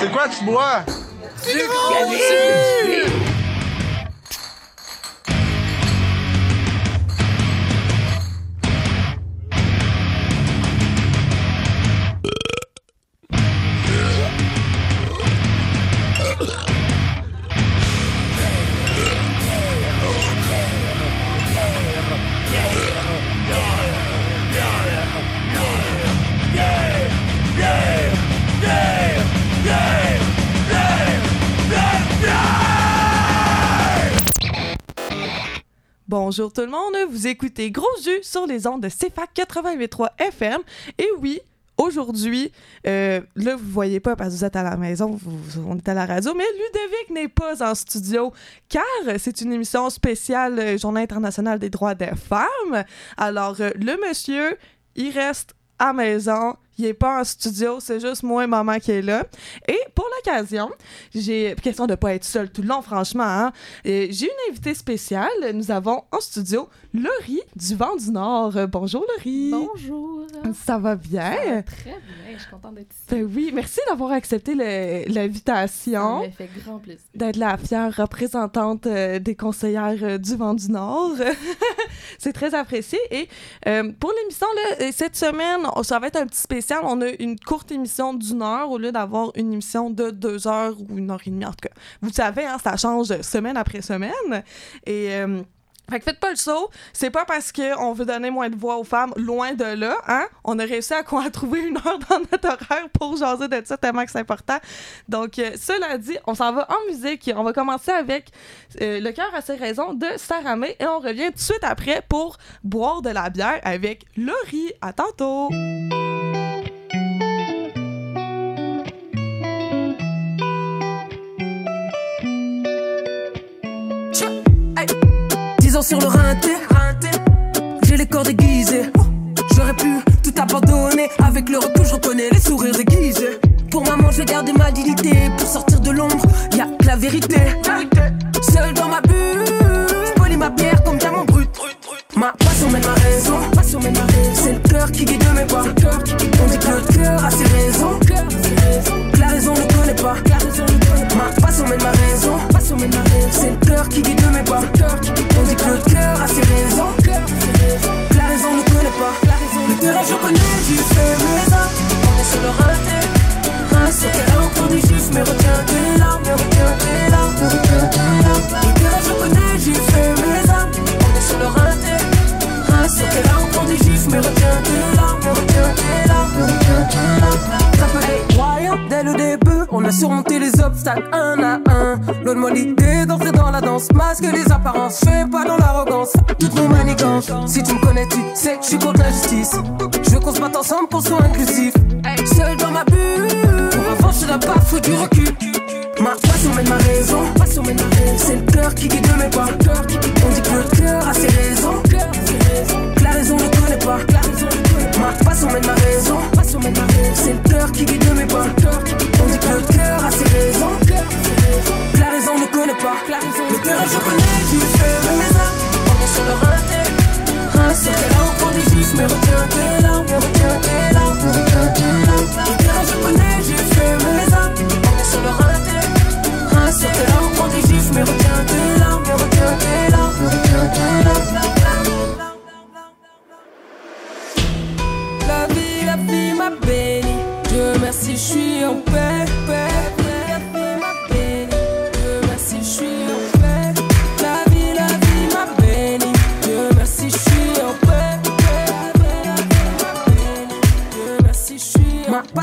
C'est quoi tu bois? Bonjour tout le monde, vous écoutez Gros Jus sur les ondes de CFAC 88.3 FM. Et oui, aujourd'hui, euh, là, vous voyez pas parce que vous êtes à la maison, vous- on est à la radio, mais Ludovic n'est pas en studio car c'est une émission spéciale euh, Journée internationale des droits des femmes. Alors, euh, le monsieur, il reste à maison. Il est pas en studio, c'est juste moi et maman qui est là. Et pour l'occasion, j'ai question de pas être seule tout le long, franchement. hein. Et J'ai une invitée spéciale. Nous avons en studio Laurie du Vent du Nord. Euh, bonjour Laurie. Bonjour. Ça va bien? Ça va très bien, je suis contente d'être ici. Ben oui, merci d'avoir accepté le- Ça l'invitation, m'a fait grand plaisir. d'être la fière représentante euh, des conseillères euh, du Vent du Nord. C'est très apprécié. Et euh, pour l'émission, cette semaine, ça va être un petit spécial. On a une courte émission d'une heure au lieu d'avoir une émission de deux heures ou une heure et demie. En tout cas, vous savez, hein, ça change semaine après semaine. Et. Fait que faites pas le saut. C'est pas parce qu'on veut donner moins de voix aux femmes, loin de là, hein? On a réussi à, à trouver une heure dans notre horaire pour jaser de ça tellement que c'est important. Donc, euh, cela dit, on s'en va en musique. On va commencer avec euh, Le cœur a ses raisons de Sarah May et on revient tout de suite après pour boire de la bière avec Laurie. À tantôt! Sur le rinté, j'ai les corps déguisés. J'aurais pu tout abandonner. Avec le recul, je reconnais les sourires déguisés. Pour maman, j'ai gardé ma dignité. Pour sortir de l'ombre, y a que la vérité. Seul dans ma bulle, je ma pierre comme diamant brut. Ma passion mène ma raison. C'est le cœur qui guide mes pas. On dit que le cœur a ses raisons. Que la raison ne connaît pas. Ma passion mène ma raison, passion mène ma raison. C'est le cœur qui guide mes pas. On dit que le cœur a ses raisons. La raison ne connaît pas. Le terrain je connais, j'y fais mes actes. On est sur le raté. Qu'elle a encore des juifs, mais retiens tes larmes, retiens tes larmes, retiens tes larmes. Le terrain je connais, j'y fais mes actes. On est sur le raté. Qu'elle a encore des juifs, mais retiens tes larmes, retiens tes larmes, retiens tes larmes. Surmonté les obstacles un à un. Donne-moi l'idée d'entrer dans la danse, masque les apparences, fais pas dans l'arrogance, toutes nos manigances. Si tu me connais, tu sais que je suis contre l'injustice. Je veux qu'on se batte ensemble pour soit inclusif. Seul dans ma bulle, pour avancer là pas, faut du recul. Ma passion mène ma raison. C'est le cœur qui guide mes pas. On dit que le cœur a ses raisons. Que la raison ne connaît pas. Ma passion mène ma raison, mène ma raison. C'est le cœur qui guide mes pas. On dit que le cœur a ses raisons. La raison ne connaît pas. Le cœur je connais, j'y fais mes. On est sur le raté. Mais retiens tes larmes, mais retiens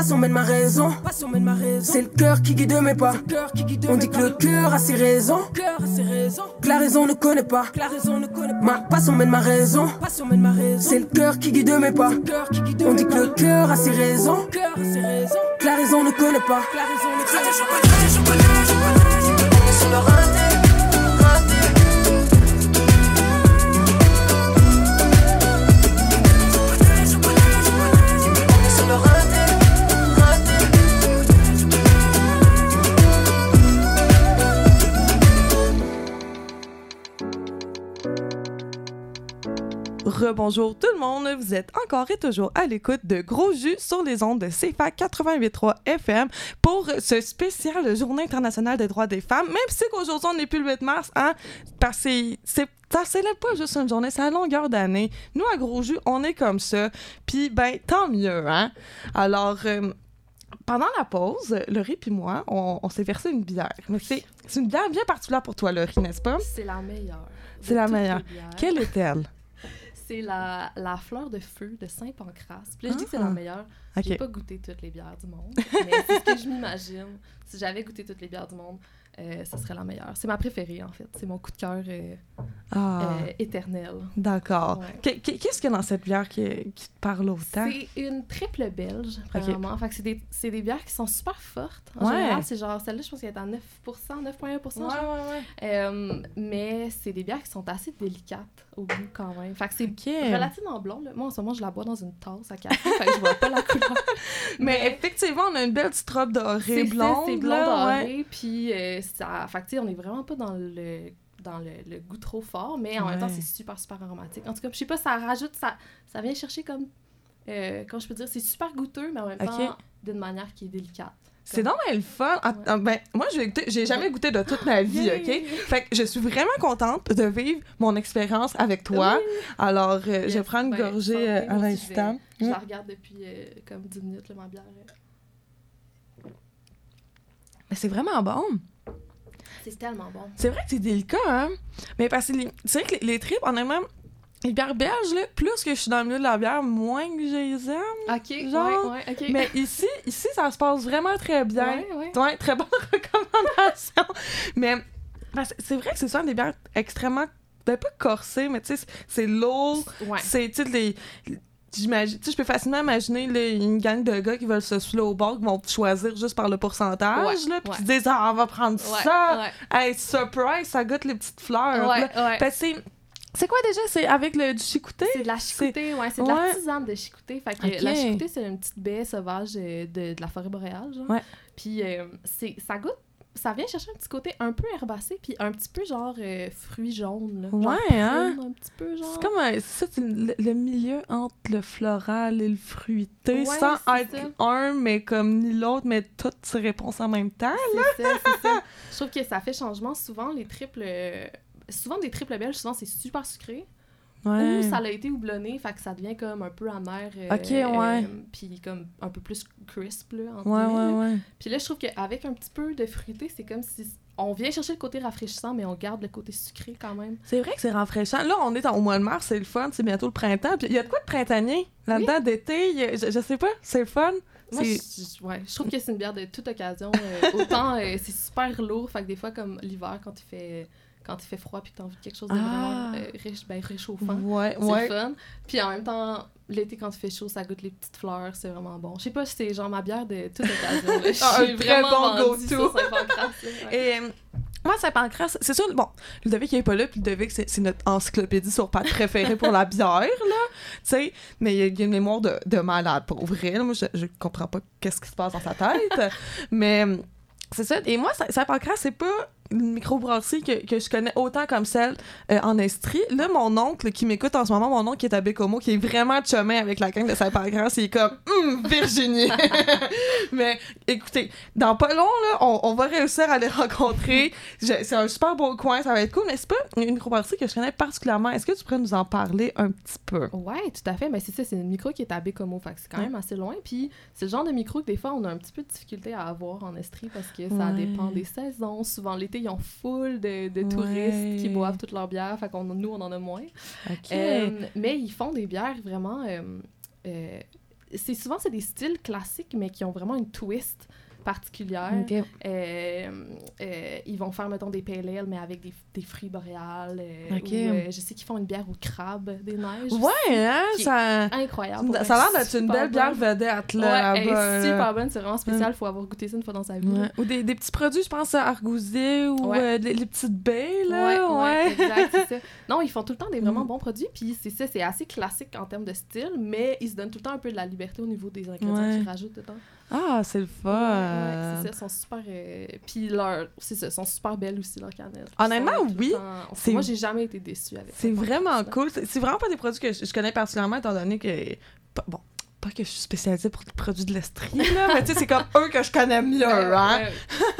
suis Ma passion mène ma raison. Passion mène ma raison. C'est le cœur qui guide mes pas. On dit que le cœur a ses raisons. Que la raison ne connaît pas. Ma passion mène ma raison. C'est le cœur qui guide mes pas. On dit que le cœur a ses raisons. Que la raison ne connaît pas. Rebonjour tout le monde. Vous êtes encore et toujours à l'écoute de Gros Jus sur les ondes de CFA 88.3 FM pour ce spécial Journée internationale des droits des femmes. Même si qu'aujourd'hui, on n'est plus le 8 mars, hein, parce que c'est ça célèbre pas juste une journée, c'est à longueur d'année. Nous, à Gros Jus, on est comme ça. Puis, ben, tant mieux, hein? Alors, euh, pendant la pause, Laurie puis moi, on, on s'est versé une bière. Mais c'est c'est une bière bien particulière pour toi, Laurie, n'est-ce pas? C'est la meilleure. C'est la meilleure. Quelle est-elle? C'est la, la fleur de feu de Saint-Pancras. Puis là, je dis que c'est Ah. la meilleure. J'ai OK. pas goûté toutes les bières du monde, mais c'est ce que je m'imagine. Si j'avais goûté toutes les bières du monde, euh, ça serait la meilleure. C'est ma préférée, en fait. C'est mon coup de cœur euh, Ah, euh, éternel. d'accord. Ouais. Qu'est-ce qu'il y a dans cette bière qui, qui te parle autant? C'est une triple belge, premièrement. Fait que c'est des, des bières qui sont super fortes. En Ouais. général, c'est genre, celle-là, je pense qu'elle est à 9% 9,1 genre. ouais, Euh, mais c'est des bières qui sont assez délicates au goût quand même. Fait que c'est OK. relativement blond. là. Moi, en ce moment, je la bois dans une tasse à café, fait que je vois pas la couleur. Mais effectivement, on a une belle petite robe dorée blonde. c'est blond doré, puis ça... Fait que, on est vraiment pas dans le dans le, le goût trop fort, mais en même temps, c'est super, super aromatique. En tout cas, je sais pas, ça rajoute, ça, ça vient chercher comme... Euh, comment je peux dire? C'est super goûteux, mais en même temps, d'une manière qui est délicate. C'est donc le fun. Ah, Ouais. ben, moi, j'ai jamais goûté de toute ma vie! OK? Fait que je suis vraiment contente de vivre mon expérience avec toi. Oui. Alors, euh, je Yes. prends une Ben, gorgée euh, à je l'instant. Je la regarde depuis euh, comme 10 minutes, là, ma bière. Mais c'est vraiment bon. C'est tellement bon. C'est vrai que c'est délicat, hein? Mais parce que les- c'est vrai que les, les tripes, honnêtement, les bières belges, là, plus que je suis dans le milieu de la bière, moins que je les aime. OK, Genre, ouais, ouais, OK. Mais ici, ici, ça se passe vraiment très bien. Ouais, ouais. Très bonne recommandation. mais c'est vrai que c'est souvent des bières extrêmement, ben pas corsées, mais tu sais, c'est- lourd. Ouais. C'est, tu sais, les. J'imagine, tu sais, je peux facilement imaginer là, une gang de gars qui veulent se saouler au bar, qui vont te choisir juste par le pourcentage, Ouais, là, puis ouais. qui se disent, ah, on va prendre Ouais, ça. Hey, surprise, ça goûte les petites fleurs. Fait que c'est. Quoi déjà? C'est avec le du chicouté? C'est de la chicoutée, ouais, c'est de Ouais. la tisane de chicoutée. Fait que la chicoutée, c'est une petite baie sauvage euh, de, de la forêt boréale, genre. Ouais. Puis euh, c'est ça goûte ça vient chercher un petit côté un peu herbacé puis un petit peu genre euh, fruits jaunes là. Genre Ouais, hein? prune, un petit peu genre. C'est comme un, ça, le, le milieu entre le floral et le fruité, Ouais, sans être ça. un, mais comme ni l'autre, mais toutes ces réponses en même temps. C'est ça, c'est ça. Je trouve que ça fait changement souvent les triples euh, souvent des triples belges, souvent c'est super sucré. Ou ça l'a été houblonné, fait que ça devient comme un peu amer. euh, Ok, ouais. euh, puis comme un peu plus crisp, là, entre Ouais, ouais, ouais. Puis là, je trouve qu'avec un petit peu de fruité, c'est comme si on vient chercher le côté rafraîchissant, mais on garde le côté sucré quand même. C'est vrai que c'est rafraîchissant. Là, on est en- au mois de mars, c'est le fun, c'est bientôt le printemps. Puis il y a de quoi de printanier là-dedans, d'été, je, je sais pas, c'est le fun? Moi, je, ouais, je trouve que c'est une bière de toute occasion. euh, autant c'est super lourd, fait que des fois, comme l'hiver, quand il fait quand il fait froid puis que t'as envie de quelque chose de Ah. vraiment euh, riche, ben, réchauffant. Ouais, C'est ouais. fun. Puis en même temps, l'été, quand il fait chaud, ça goûte les petites fleurs, c'est vraiment bon. Je sais pas si c'est genre ma bière de toute occasion. Je Ah, un suis très vraiment bon go-to. Et euh, moi, Saint-Pancras, c'est sûr, bon, Ludovic il est pas là, puis Ludovic, c'est c'est notre encyclopédie sur pâte préférée pour la bière, là, tu sais, mais il y, a- une mémoire de, de malade, pour vrai, là. moi, je, je comprends pas qu'est-ce qui se passe dans sa tête, mais euh, c'est ça, et moi, Saint- Saint-Pancras, c'est pas une microbrasserie que, que je connais autant comme celle euh, en Estrie. Là, mon oncle qui m'écoute en ce moment, mon oncle qui est à Bécomo, qui est vraiment chumé avec la gang de Saint-Pancras, il est comme Hum, Virginie! Mais écoutez, dans pas long, là, on, on va réussir à les rencontrer. C'est un super beau coin, ça va être cool, c'est pas une microbrasserie que je connais particulièrement. Est-ce que tu pourrais nous en parler un petit peu? Ouais, tout à fait. Mais c'est ça, c'est une micro qui est à Bécomo, fait c'est quand même assez loin. Puis c'est le genre de micro que des fois, on a un petit peu de difficulté à avoir en Estrie parce que ça Ouais. dépend des saisons. Souvent, l'été, ils ont full de, de Ouais. touristes qui boivent toute leur bière, fait qu'on nous, on en a moins. Euh, mais ils font des bières vraiment... euh, euh, c'est souvent, c'est des styles classiques, mais qui ont vraiment une twist particulière. Euh, euh, ils vont faire, mettons, des ale, mais avec des, des fruits boréales. euh, Ok. ou, euh, je sais qu'ils font une bière au crabe des neiges. Ouais, hein, ça... Incroyable. Ça a l'air d'être une belle bière vedette, Ouais, là, elle là-bas, est là. super bonne, c'est vraiment spécial, il faut avoir goûté ça une fois dans sa vie. Ouais. Ou des, des petits produits, je pense, à argousier ou Ouais. euh, les, les petites baies, là. ouais, Ouais. exact, ça. Non, ils font tout le temps des vraiment Mm. bons produits, puis c'est ça, c'est assez classique en termes de style, mais ils se donnent tout le temps un peu de la liberté au niveau des ingrédients Ouais. qu'ils rajoutent dedans. Ah, c'est le fun! Ouais, c'est ça, sont super... Euh, puis leur... C'est ça, sont super belles aussi, leurs canettes. Honnêtement, oui! Moi, j'ai jamais été déçue avec C'est vraiment cool. C'est vraiment pas des produits que je connais particulièrement, étant donné que... Bon, pas que je suis spécialisée pour les produits de l'Estrie, là, mais tu sais, c'est comme eux que je connais mieux, hein?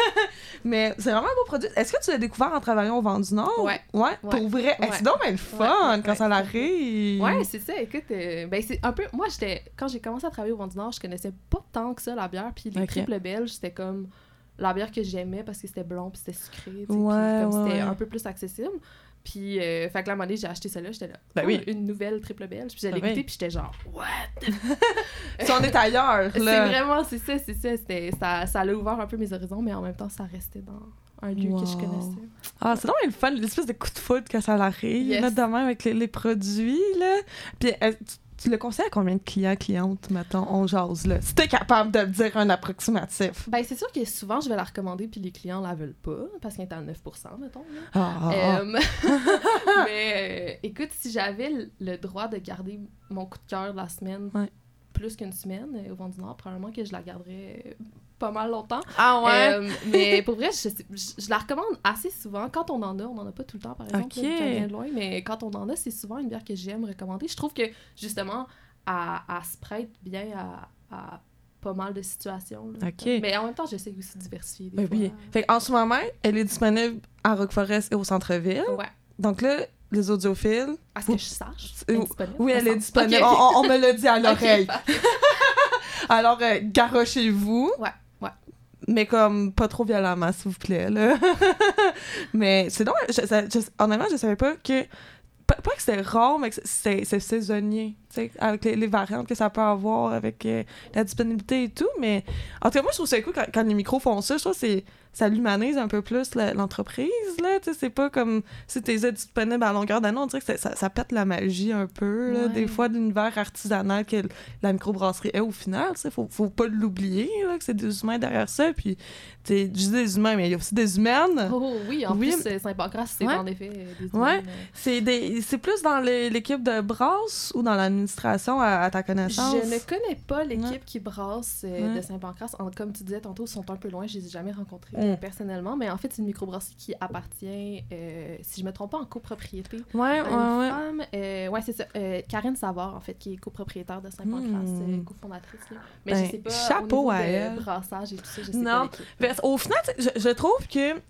mais c'est vraiment un beau produit. Est-ce que tu l'as découvert en travaillant au Vent du Nord? Ouais. Ouais, pour vrai. C'est donc le fun quand ça arrive. Ouais, c'est ça. Écoute, euh, ben c'est un peu... Moi, j'étais... Quand j'ai commencé à travailler au Vent du Nord, je connaissais pas tant que ça la bière, puis les triples belges, c'était comme la bière que j'aimais parce que c'était blond puis c'était sucré, ouais, comme c'était un peu plus accessible. Puis, euh, fait que là, à un moment donné, j'ai acheté celle-là, j'étais là, ben oui. une nouvelle triple belge. Puis j'allais ben puis j'étais genre, what? si on est ailleurs, là. C'est vraiment, c'est ça, c'est ça. Ça, ça a ouvert un peu mes horizons, mais en même temps, ça restait dans un lieu que je connaissais. Ah, c'est vraiment le fun, l'espèce de coup de foot quand ça arrive, yes. notamment avec les, les, produits, là. Puis, tu le conseilles à combien de clients, clientes, mettons, on jase, là? Si t'es capable de dire un approximatif. Ben, c'est sûr que souvent, je vais la recommander, puis les clients la veulent pas, parce qu'elle est à 9% mettons. Ah, ah, ah. Euh, mais, euh, écoute, si j'avais le droit de garder mon coup de cœur de la semaine plus qu'une semaine euh, au Vent du Nord, probablement que je la garderais pas mal longtemps. Ah ouais? Euh, mais pour vrai, je, je, la recommande assez souvent. Quand on en a, on en a pas tout le temps, par exemple, vient de loin, mais quand on en a, c'est souvent une bière que j'aime recommander. Je trouve que, justement, elle, se prête bien à, pas mal de situations. Mais en même temps, j'essaie aussi de diversifier. Des ben Fait en ce moment, elle est disponible à Rock Forest et au centre-ville. Ouais. Donc là, les audiophiles. À ce que je sache. oui, elle est disponible. On, me l'a dit à l'oreille. Alors, euh, garochez-vous. Ouais. Mais comme pas trop violemment, s'il vous plaît. Là. mais c'est donc. honnêtement, je savais pas que. Pas, que c'était rare, mais que c'est saisonnier, avec les, variantes que ça peut avoir, avec euh, la disponibilité et tout. Mais en tout cas, moi, je trouve ça cool quand, quand les micros font ça. Je trouve que ça l'humanise un peu plus l'entreprise, là, tu c'est pas comme si t'es disponible à longueur d'année, on dirait que ça, ça, pète la magie un peu, là, des fois, de l'univers artisanal que la microbrasserie est au final, tu sais, faut, faut pas l'oublier, que c'est des humains derrière ça, puis, tu je dis des humains, mais il y a aussi des humaines. Oh oui, en plus, Saint-Pancras, c'est en effet des humains. Ouais, c'est plus dans l'équipe de brasse ou dans à, ta connaissance? Je ne connais pas l'équipe qui brasse euh, de Saint-Pancras, comme tu disais tantôt, ils sont un peu loin, je les ai jamais rencontrés. Personnellement, mais en fait, c'est une microbrasserie qui appartient, euh, si je me trompe pas, en copropriété. Ouais, ouais. Femme, euh, ouais, c'est ça. Euh, Karine Savard, en fait, qui est copropriétaire de Saint-Pancras, mm. cofondatrice. Mais je ben, sais pas. Chapeau à elle. brassage et tout ça, je sais non. pas. au final, je, je trouve que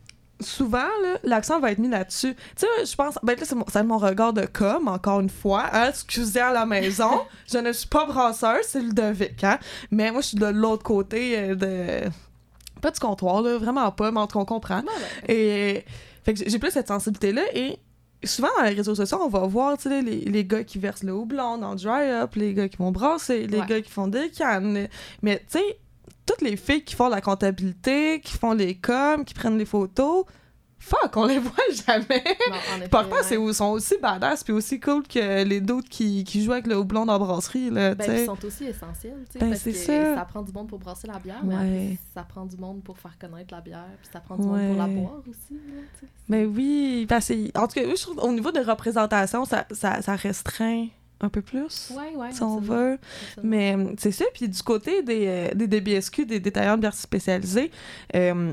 souvent, l'accent va être mis là-dessus. Tu sais, je pense, ben là, c'est mon, regard de com, encore une fois. Hein, excusez à la maison, je ne suis pas brasseur, c'est le Ludovic, hein. Mais moi, je suis de l'autre côté de pas du comptoir, là, vraiment pas, mais en tout cas, on comprend. Et fait que j'ai plus cette sensibilité-là. Et souvent, dans les réseaux sociaux, on va voir les, les gars qui versent le houblon dans Dry Up, les gars qui vont brasser, les gars qui font des cannes. Mais tu sais, toutes les filles qui font la comptabilité, qui font les coms, qui prennent les photos, fuck, on les voit jamais. Parfois, c'est ils sont aussi badass puis aussi cool que les d'autres qui, qui jouent avec le houblon dans la brasserie. Là, ben, ils sont aussi essentiels, tu sais, ben, parce que ça. ça. prend du monde pour brasser la bière, mais ça prend du monde pour faire connaître la bière, puis ça prend du monde pour la boire aussi. Là, mais ben oui, parce que, en tout cas, je trouve au niveau de représentation, ça, ça, ça restreint un peu plus, ouais, ouais, si on veut. Mais c'est ça. Puis du côté des, euh, des DBSQ, des détaillants de bière spécialisés, euh,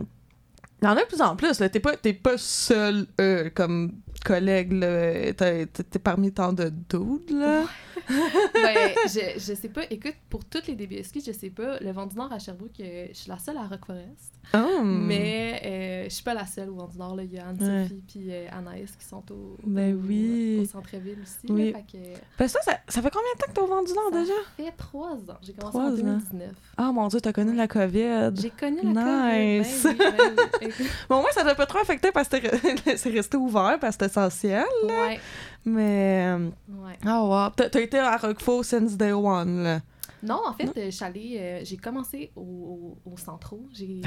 il y en a de plus en plus. T'es pas, pas seul euh, comme collègue. T'es, t'es parmi tant de dudes. Là. ben, je, je sais pas. Écoute, pour toutes les DBSQ, je sais pas. Le Vent du Nord à Sherbrooke, euh, je suis la seule à Rock Forest. Oh. Mais euh, je suis pas la seule au Vent du Nord. Il y a Anne-Sophie puis euh, Anaïs qui sont au, ben oui. au centre-ville aussi. Oui. Là, fait que... ben ça, ça, ça, fait combien de temps que t'es au Vent du Nord ça déjà? Ça fait trois ans. J'ai commencé en 2019. Ah mon Dieu, t'as connu la COVID. J'ai connu la nice. COVID. Ben, ben, bon, moi, ça t'a pas trop affecté parce que c'est resté ouvert, parce que c'était essentiel. Ouais. Mais. Ouais. Ah, oh, wow. T'as été à Roquefort since day one, là. Non, en fait, euh, j'ai commencé au, au, Centro. J'ai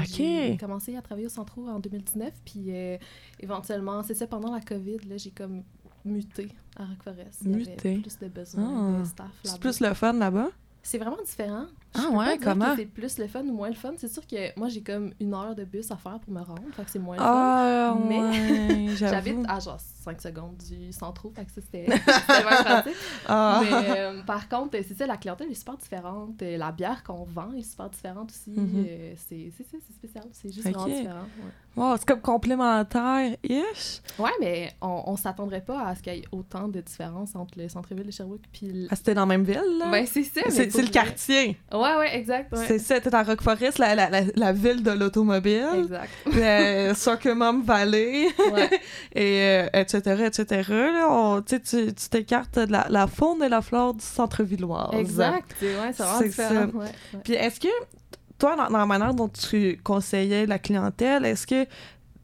commencé à travailler au Centro en 2019, puis euh, éventuellement, c'est ça, pendant la COVID, là, j'ai comme muté à Rock Forest. Muté. plus de besoins de ah. staff C'est plus le fun là-bas? C'est vraiment différent. Je Ah peux ouais, pas dire comment? c'est plus le fun ou moins le fun. C'est sûr que moi, j'ai comme une heure de bus à faire pour me rendre. Fait que c'est moins le fun. Ah, Mais- ouais, J'habite à genre 5 secondes du centre, fait que ça, c'était vraiment pratique. Ah. Mais euh, par contre, c'est ça, la clientèle est super différente. La bière qu'on vend est super différente aussi. Euh, c'est spécial. C'est juste Ok. vraiment différent. Ouais. Wow, c'est comme complémentaire-ish. Ouais, mais on, on s'attendrait pas à ce qu'il y ait autant de différences entre le centre-ville de Sherbrooke puis le... Ah, c'était dans la même ville, là? Ben, c'est ça, c'est le quartier. Ouais, ouais, exact. Ouais. C'est ça, t'es à Rock Forest, la, la, la, la ville de l'automobile. Exact. euh, Valley, Ouais. et euh, etc., etc. Là, on- tu t'écartes de la, la faune et la flore du centre-villoise. exact. Ouais, c'est vraiment différent. Puis est-ce que, toi, dans, dans la manière dont tu conseillais la clientèle, est-ce que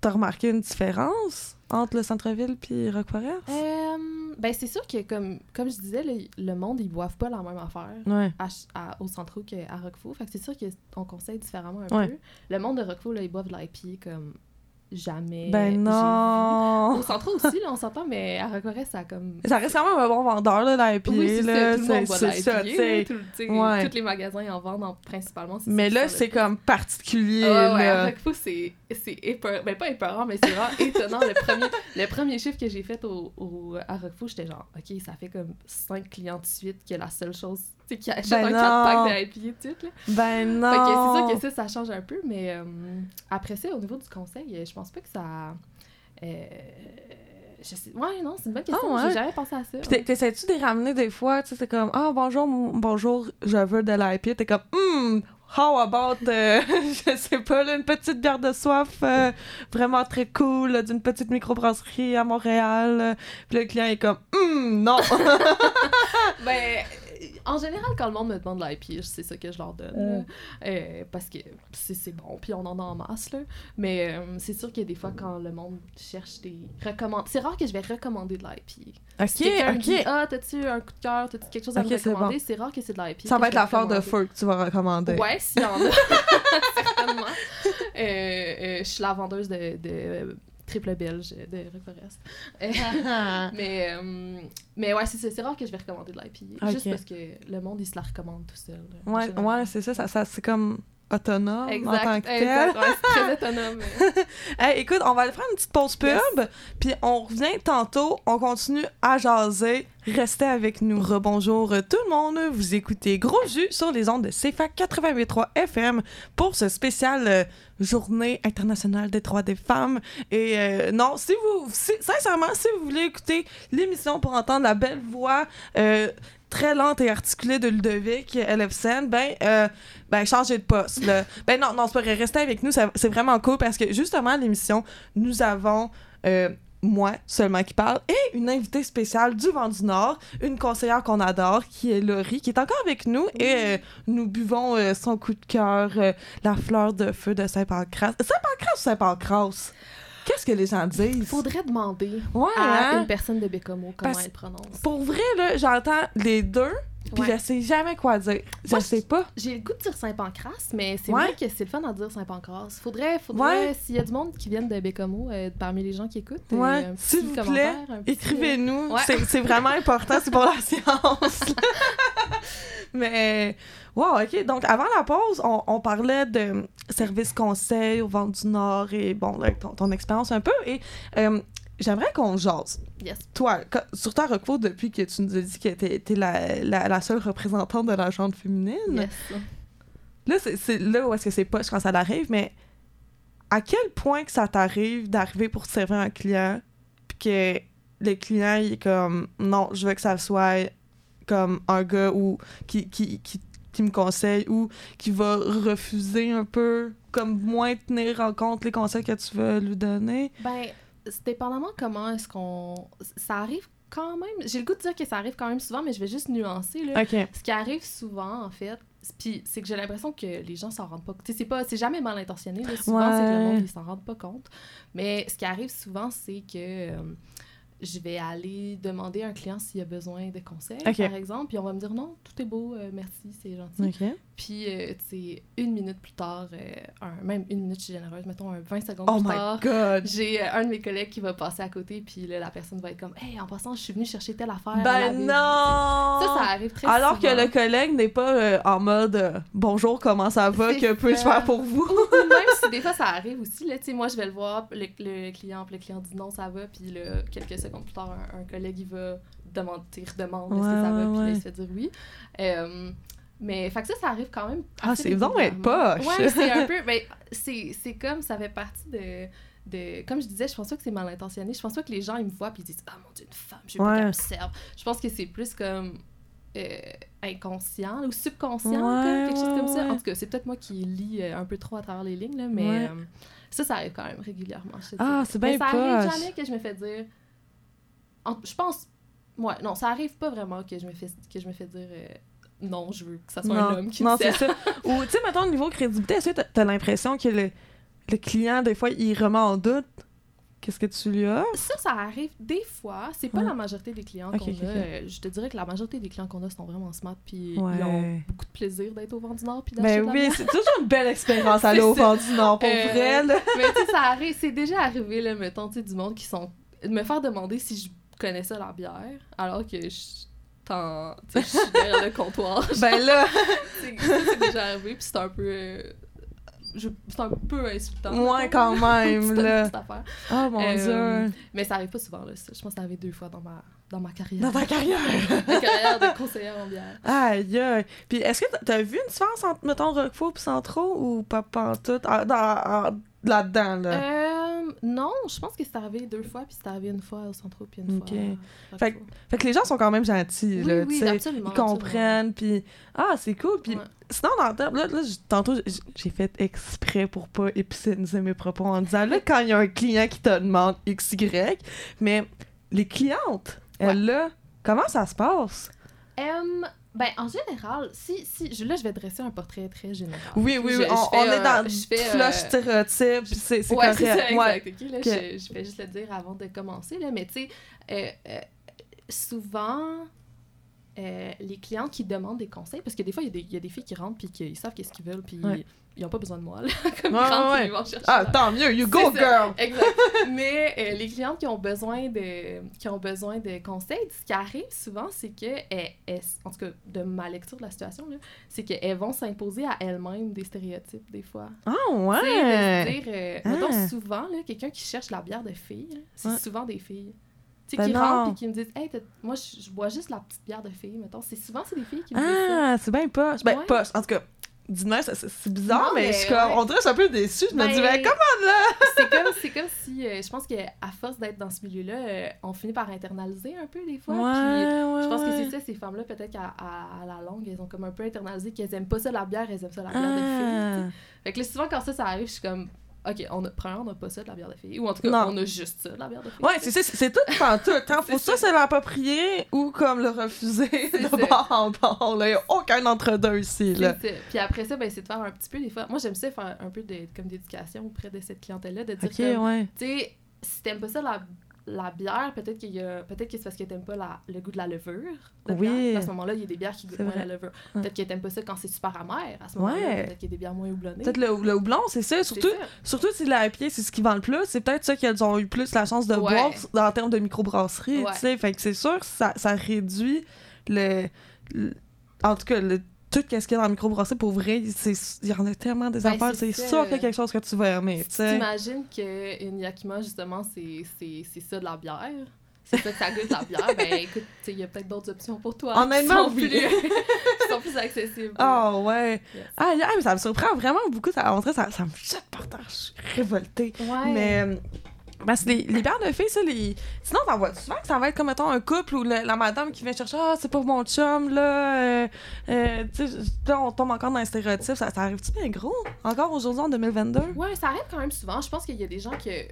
t'as remarqué une différence entre le centre-ville puis Rock Forest? Euh, ben, c'est sûr que, comme, comme je disais, le, le monde, ils boivent pas la même affaire. Ouais. à, Ch- à- au centre qu'à Roquefort. Fait que c'est sûr qu'on conseille différemment un Ouais. peu. Le monde de Roquefort, là, ils boivent de l'IP comme jamais. Ben non! Au centre aussi, là, on s'entend, mais à Roquefort, ça a comme. Ça reste quand même un bon vendeur, là, l'IPA, Oui, c'est là. ça, tout le monde boit de c'est ça, tu sais. Tous les magasins en vendent en- principalement. Mais là, c'est comme particulier, Ah ouais, là. à c'est c'est épeurant. Ben, pas épeurant, mais c'est vraiment étonnant. Le premier, le premier chiffre que j'ai fait au, au- à Roquefort, j'étais genre, OK, ça fait comme 5 clients de suite que la seule chose, c'est qu'ils achètent Ben un non. 4 pack de IPA de suite, là. Ben non! Fait que c'est sûr que ça, ça change un peu, mais euh, après ça, au niveau du conseil, euh, je pense pas que ça. euh, je sais... Ouais, non, c'est une bonne question. Ah ouais? J'ai jamais pensé à ça. Puis t'es- t'essaies-tu de les ramener des fois? Tu sais, c'est comme, ah, bonjour, m- bonjour, je veux de l'IPA. T'es comme, hum, how about, euh, je sais pas, une petite bière de soif euh, vraiment très cool, d'une petite microbrasserie à Montréal. Puis le client est comme, hum, non! Ben, en général, quand le monde me demande de l'IPA, c'est ça que je leur donne. Euh, parce que c'est bon, puis on en a en masse. Là. Mais euh, c'est sûr que des fois, quand le monde cherche des recommandations. C'est rare que je vais recommander de l'IPA. ok, Si me dit ok. Ah, t'as-tu un coup de cœur, t'as-tu quelque chose à Ok, me recommander? C'est rare que c'est de l'IPA. Ça va être vais la fleur de feu que tu vas recommander. Ouais, s'il y en a. Certainement. Euh, euh, je suis la vendeuse de, de triple belge de Reforest. Mais, euh, mais ouais, c'est rare que je vais recommander de l'IPA. Ok. Juste parce que le monde, il se la recommande tout seul. Ouais, ouais, c'est ça, ça, ça c'est comme autonome en tant que tel. exact. Ouais, c'est très autonome. Hey, écoute, on va aller faire une petite pause pub, Yes. puis on revient tantôt, on continue à jaser. Restez avec nous. Rebonjour euh, tout le monde, vous écoutez Gros Jus sur les ondes de CFAC 88.3 FM pour ce spécial euh, Journée internationale des droits des femmes. Et euh, non, si vous, si- sincèrement, si vous voulez écouter l'émission pour entendre la belle voix euh, très lente et articulée de Ludovic Elefsen, ben, euh, ben changez de poste. Là. Ben non, non, c'est pas vrai. Restez avec nous, c'est vraiment cool parce que justement, à l'émission, nous avons euh, moi seulement qui parle et une invitée spéciale du vent du Nord, une conseillère qu'on adore qui est Laurie, qui est encore avec nous et euh, nous buvons euh, son coup de cœur, euh, la fleur de feu de Saint-Pancras. Saint-Pancras ou Saint-Pancras? Qu'est-ce que les gens disent? Il faudrait demander Ouais, à hein? une personne de Bécomo comment Parce- elle prononce. Pour vrai, là, j'entends les deux, puis Ouais. je sais jamais quoi dire. Je Moi, sais pas. J'ai le goût de dire Saint-Pancras, mais c'est Ouais. vrai que c'est le fun à dire Saint-Pancras. Faudrait, faudrait s'il y a du monde qui viennent de Bécomo, euh, parmi les gens qui écoutent, euh, s'il vous plaît, euh, Écrivez-nous, c'est vraiment important, c'est pour la science. Mais, wow, ok. Donc, avant la pause, on, on parlait de service conseil au Vent du Nord et, bon, là, ton, ton expérience un peu. Et euh, j'aimerais qu'on jase. Yes. Toi, surtout à Roquefort, depuis que tu nous as dit que t'es, t'es la, la, la seule représentante de la gente féminine, Yes. là, c'est, c'est là où est-ce que c'est poche quand ça l'arrive, mais à quel point que ça t'arrive d'arriver pour servir un client, puis que le client, il est comme, non, je veux que ça soit comme un gars ou qui, qui, qui, qui me conseille ou qui va refuser un peu, comme moins tenir en compte les conseils que tu veux lui donner? Ben, c'est dépendamment comment est-ce qu'on... Ça arrive quand même... J'ai le goût de dire que ça arrive quand même souvent, mais je vais juste nuancer, là. Ce qui arrive souvent, en fait, puis c'est que j'ai l'impression que les gens s'en rendent pas compte. C'est pas, c'est jamais mal intentionné. là. Souvent, c'est que le monde, ils s'en rendent pas compte. Mais ce qui arrive souvent, c'est que euh, je vais aller demander à un client s'il a besoin de conseils, par exemple, puis on va me dire non, tout est beau, euh, merci, c'est gentil. Puis, euh, tu sais, une minute plus tard, euh, un- même une minute, je suis généreuse, mettons un 20 secondes Oh plus my tard, God! j'ai euh, un de mes collègues qui va passer à côté, puis là, la personne va être comme Hey, en passant, je suis venue chercher telle affaire. Ben non! Ça, ça arrive très Alors souvent. que le collègue n'est pas euh, en mode bonjour, comment ça va, que peux-je faire pour vous? Ou même si des fois ça arrive aussi, là, tu sais, moi je vais le voir, le, le client, puis le client dit non, ça va, puis là, quelques secondes plus tard, un, un collègue il va demander, il redemande Ouais, ça va, ouais, puis là, ouais. il se fait dire oui. Mais fait que ça, ça arrive quand même. Ah, c'est donc être poche. Ouais, c'est un peu. Ben, c'est comme ça fait partie de. De, comme je disais, je pense pas que c'est mal intentionné. Je pense pas que les gens ils me voient puis ils disent Ah mon dieu, une femme, je Ouais. qu'elle me serve. Je pense que c'est plus comme euh, inconscient ou subconscient, Ouais, comme, quelque chose ouais, comme ça. En tout cas, c'est peut-être moi qui lis euh, un peu trop à travers les lignes, là, mais euh, ça, ça arrive quand même régulièrement. je Ah, c'est Mais bien ça arrive jamais que je me fais dire. en- je pense. Ouais, non, ça arrive pas vraiment que je me fais, que je me fais dire non, je veux que ça soit non, un homme qui non c'est ça. Ou, tu sais, mettons, au niveau crédibilité, est-ce que t'as- l'impression que le, le client, des fois, il remet en doute qu'est-ce que tu lui as? Ça, ça arrive des fois. C'est pas Ouais. la majorité des clients qu'on a. Je te dirais que la majorité des clients qu'on a sont vraiment smart puis ils ont beaucoup de plaisir d'être au vent du Nord puis d'acheter Ben de la oui, c'est toujours une belle expérience aller au vent du Nord, pour Euh, vrai, là. Mais tu sais, ça arrive, c'est déjà arrivé, là, mettons, tu sais, du monde qui sont. de me faire demander si je connaissais leur bière, alors que je. T'en- tu sais, je suis derrière le comptoir. Ben là, C'est déjà arrivé, puis c'est un peu. euh, c'est un peu insultant. Ouais, quand même, là. petite affaire. oh mon Euh, dieu. Mais ça arrive pas souvent, là. ça. Je pense que ça arrive deux fois dans ma, dans ma carrière. Dans ta carrière. ma carrière de conseillère en bière. Aïe, aïe. Puis est-ce que t'as- vu une différence entre, mettons, Roquefort et Centro ou pas pantoute? Ah, dans- en- là-dedans, là. Euh, non, je pense que c'est arrivé deux fois, puis c'est arrivé une fois au centre, puis une fois. Fait. Fait que les gens sont quand même gentils, Oui, là, oui, tu sais. absolument. Ils comprennent, puis ah, c'est cool. Puis Ouais. sinon, dans le terme, là, là, tantôt, j'ai fait exprès pour pas épicéniser mes propos en disant, là, quand il y a un client qui te demande XY, mais les clientes, elles, là, comment ça se passe? Euh, ben, en général, si, si, je, là, je vais dresser un portrait très général. Oui, oui, Je- oui, je on, est euh, dans je fais, flush euh, stéréotype, c'est ouais, correct. ça, ouais. exact. là, je, je vais juste le dire avant de commencer, là, mais tu sais, euh, euh, souvent, euh, les clients qui demandent des conseils, parce que des fois, il y, a des- il y a des filles qui rentrent puis qui savent qu'est-ce qu'ils veulent, puis Ouais. ils n'ont pas besoin de moi, là, comme Ouais, ils rentrent ouais, puis ils vont chercher. Ah, leur- tant mieux, you go, girl! Exact. Mais euh, les clientes qui ont besoin de qui ont besoin de conseils, ce qui arrive souvent, c'est que elles- elles- en tout cas de ma lecture de la situation c'est qu'elles vont s'imposer à elles-mêmes des stéréotypes des fois. Ah, ouais! se dire, euh, Ah. souvent quelqu'un qui cherche la bière de filles, c'est souvent des filles. Tu sais, Ben qui non. rentrent et qui me disent Hey, moi, je, bois juste la petite bière de fille, mettons. C'est souvent, c'est des filles qui me disent. Ah, c'est bien poche. Ben, Ouais. poche. En tout cas, dis-moi, c'est- bizarre, Non, mais, mais je suis comme, ouais. on dirait je suis un peu déçue. Je me Ben, dis, ben, comment là? c'est comme, c'est comme si, euh, je pense qu'à force d'être dans ce milieu-là, euh, on finit par internaliser un peu des fois. puis ouais, Je pense que c'est ça, ces femmes-là, peut-être qu'à à, à la longue, elles ont comme un peu internalisé qu'elles aiment pas ça la bière, elles aiment ça la bière de fille. tu sais. Ah. Fait que là, souvent, quand ça, ça arrive, je suis comme, OK, on a, premièrement, on n'a pas ça de la bière de fille. Ou en tout cas, Non. on a juste ça de la bière de fille. Ouais, c'est ça, c'est c'est tout en tout. Hein. Faut ça, c'est l'approprier ou comme le refuser C'est de ça. bord en bord. là. Il n'y a aucun entre-deux ici. Là. C'est ça. Puis après ça, ben, c'est de faire un petit peu des fois. Moi, j'aime ça faire un peu de, comme d'éducation auprès de cette clientèle-là, de dire Ok, comme, ouais. tu sais, si t'aimes pas ça la, la bière, peut-être qu'il y a peut-être que c'est parce que t'aimes pas la, le goût de la levure. de Oui. bière. À ce moment-là, il y a des bières qui goûtent moins la levure. Ouais. Peut-être que t'aimes pas ça quand c'est super amer. À ce moment-là, Ouais. peut-être qu'il y a des bières moins houblonnées. Peut-être le, le houblon, c'est ça. Surtout, ça. surtout si la IPA, c'est ce qui vend le plus. C'est peut-être ça qu'elles ont eu plus la chance de Ouais. boire en termes de microbrasserie. Ouais. tu sais. Fait que c'est sûr ça, ça réduit le, le- En tout cas, le, tout ce qu'il y a dans la microbrasserie, pour vrai, il y en a tellement des Ben, affaires. c'est sûr qu'il y a quelque chose que tu vas aimer. t'imagines qu'une Yakima, justement, c'est ça de la bière. C'est ça que ça goûte la bière. Ben écoute, il y a peut-être d'autres options pour toi. Honnêtement, qui sont oui. plus, qui sont plus accessibles. Ah ouais. Yes. Ah, yeah, mais ça me surprend vraiment beaucoup. Ça, on dirait ça me jette par terre. Je suis révoltée. Ouais. Mais. Parce que les, les bières de filles, ça, les... Sinon, t'en vois souvent que ça va être comme, mettons, un couple ou la madame qui vient chercher « Ah, c'est pas mon chum, là. euh, euh, tu sais, là, on tombe encore dans un stéréotype. Ça, ça arrive-tu bien gros? Encore aujourd'hui, en 2022? Ouais, ça arrive quand même souvent. Je pense qu'il y a des gens qui, euh,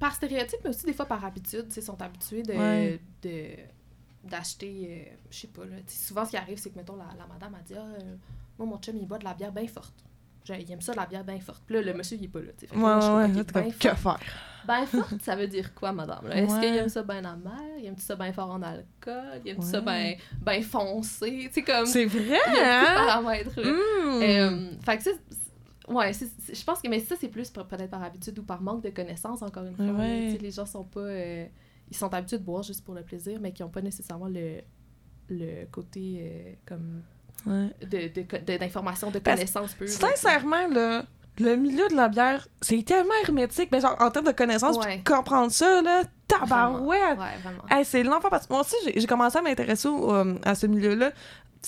par stéréotype, mais aussi des fois par habitude, tu sais, sont habitués de. Ouais. de d'acheter, je sais pas, là. Souvent, ce qui arrive, c'est que, mettons, la, la madame a dit Ah, moi, mon chum, il boit de la bière bien forte. Genre, il aime ça, la bière bien forte. Puis là, le monsieur, il est pas là. Fait que Ouais, moi, ouais, ouais. Bien que faire? Ben, forte, ça veut dire quoi, madame? Est-ce Ouais. qu'il aime ça bien amer? Il aime ça bien fort en alcool? Il aime ça bien Ouais. ben foncé? Sais, comme. C'est vrai, Il y a beaucoup de hein? paramètres. Hmm. Euh, fait que ça, c'est- ouais, c'est- c'est- je pense que mais ça c'est plus peut-être par habitude ou par manque de connaissances encore une fois. Ouais. Les gens sont pas euh, ils sont habitués de boire juste pour le plaisir mais qui ont pas nécessairement le le côté euh, comme Ouais. de de- de- de, connaissances. Sincèrement, là, le milieu de la bière, c'est tellement hermétique. Mais genre, en termes de connaissances, Ouais. comprendre ça, là, tabarouette! Ouais. Hey, c'est l'enfant parce que moi aussi, j'ai commencé à m'intéresser euh, à ce milieu-là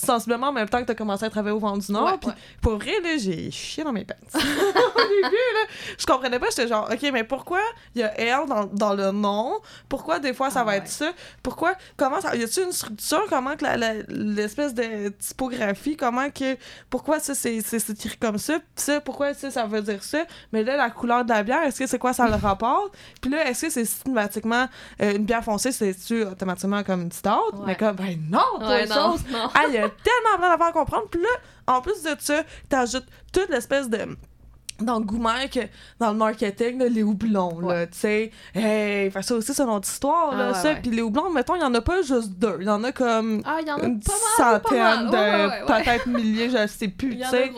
sensiblement en même temps que tu as commencé à travailler au Vent du Nord. Puis pour vrai, là, j'ai chié dans mes pants. au début, là, je comprenais pas. J'étais genre, OK, mais pourquoi il y a elle dans, dans le nom? Pourquoi des fois ça Ah va ouais. être ça? Pourquoi, comment ça, y a-t-il une structure? Comment que l'espèce de typographie, comment que, pourquoi ça c'est écrit comme ça? Ça, pourquoi ça, ça veut dire ça? Mais là, la couleur de la bière, est-ce que c'est quoi ça le rapport? Puis là, est-ce que c'est systématiquement euh, une bière foncée, c'est-tu automatiquement comme une stout? Ouais. Mais comme, ben non, Ouais, non, chose! non. Ah, il y a tellement plein d'affaires à comprendre. Puis là, en plus de ça, t'ajoutes toute l'espèce de d'engouement que dans le marketing, là, les houblons, là, tu sais. Hey, ça aussi, c'est notre histoire, là, Ah, ouais, ça. ouais. Puis les houblons, mettons, il y en a pas juste deux. Il y en a comme Ah, y en a une pas mal, pas centaine mal. de peut-être milliers, je sais plus, Il y tu en a sais.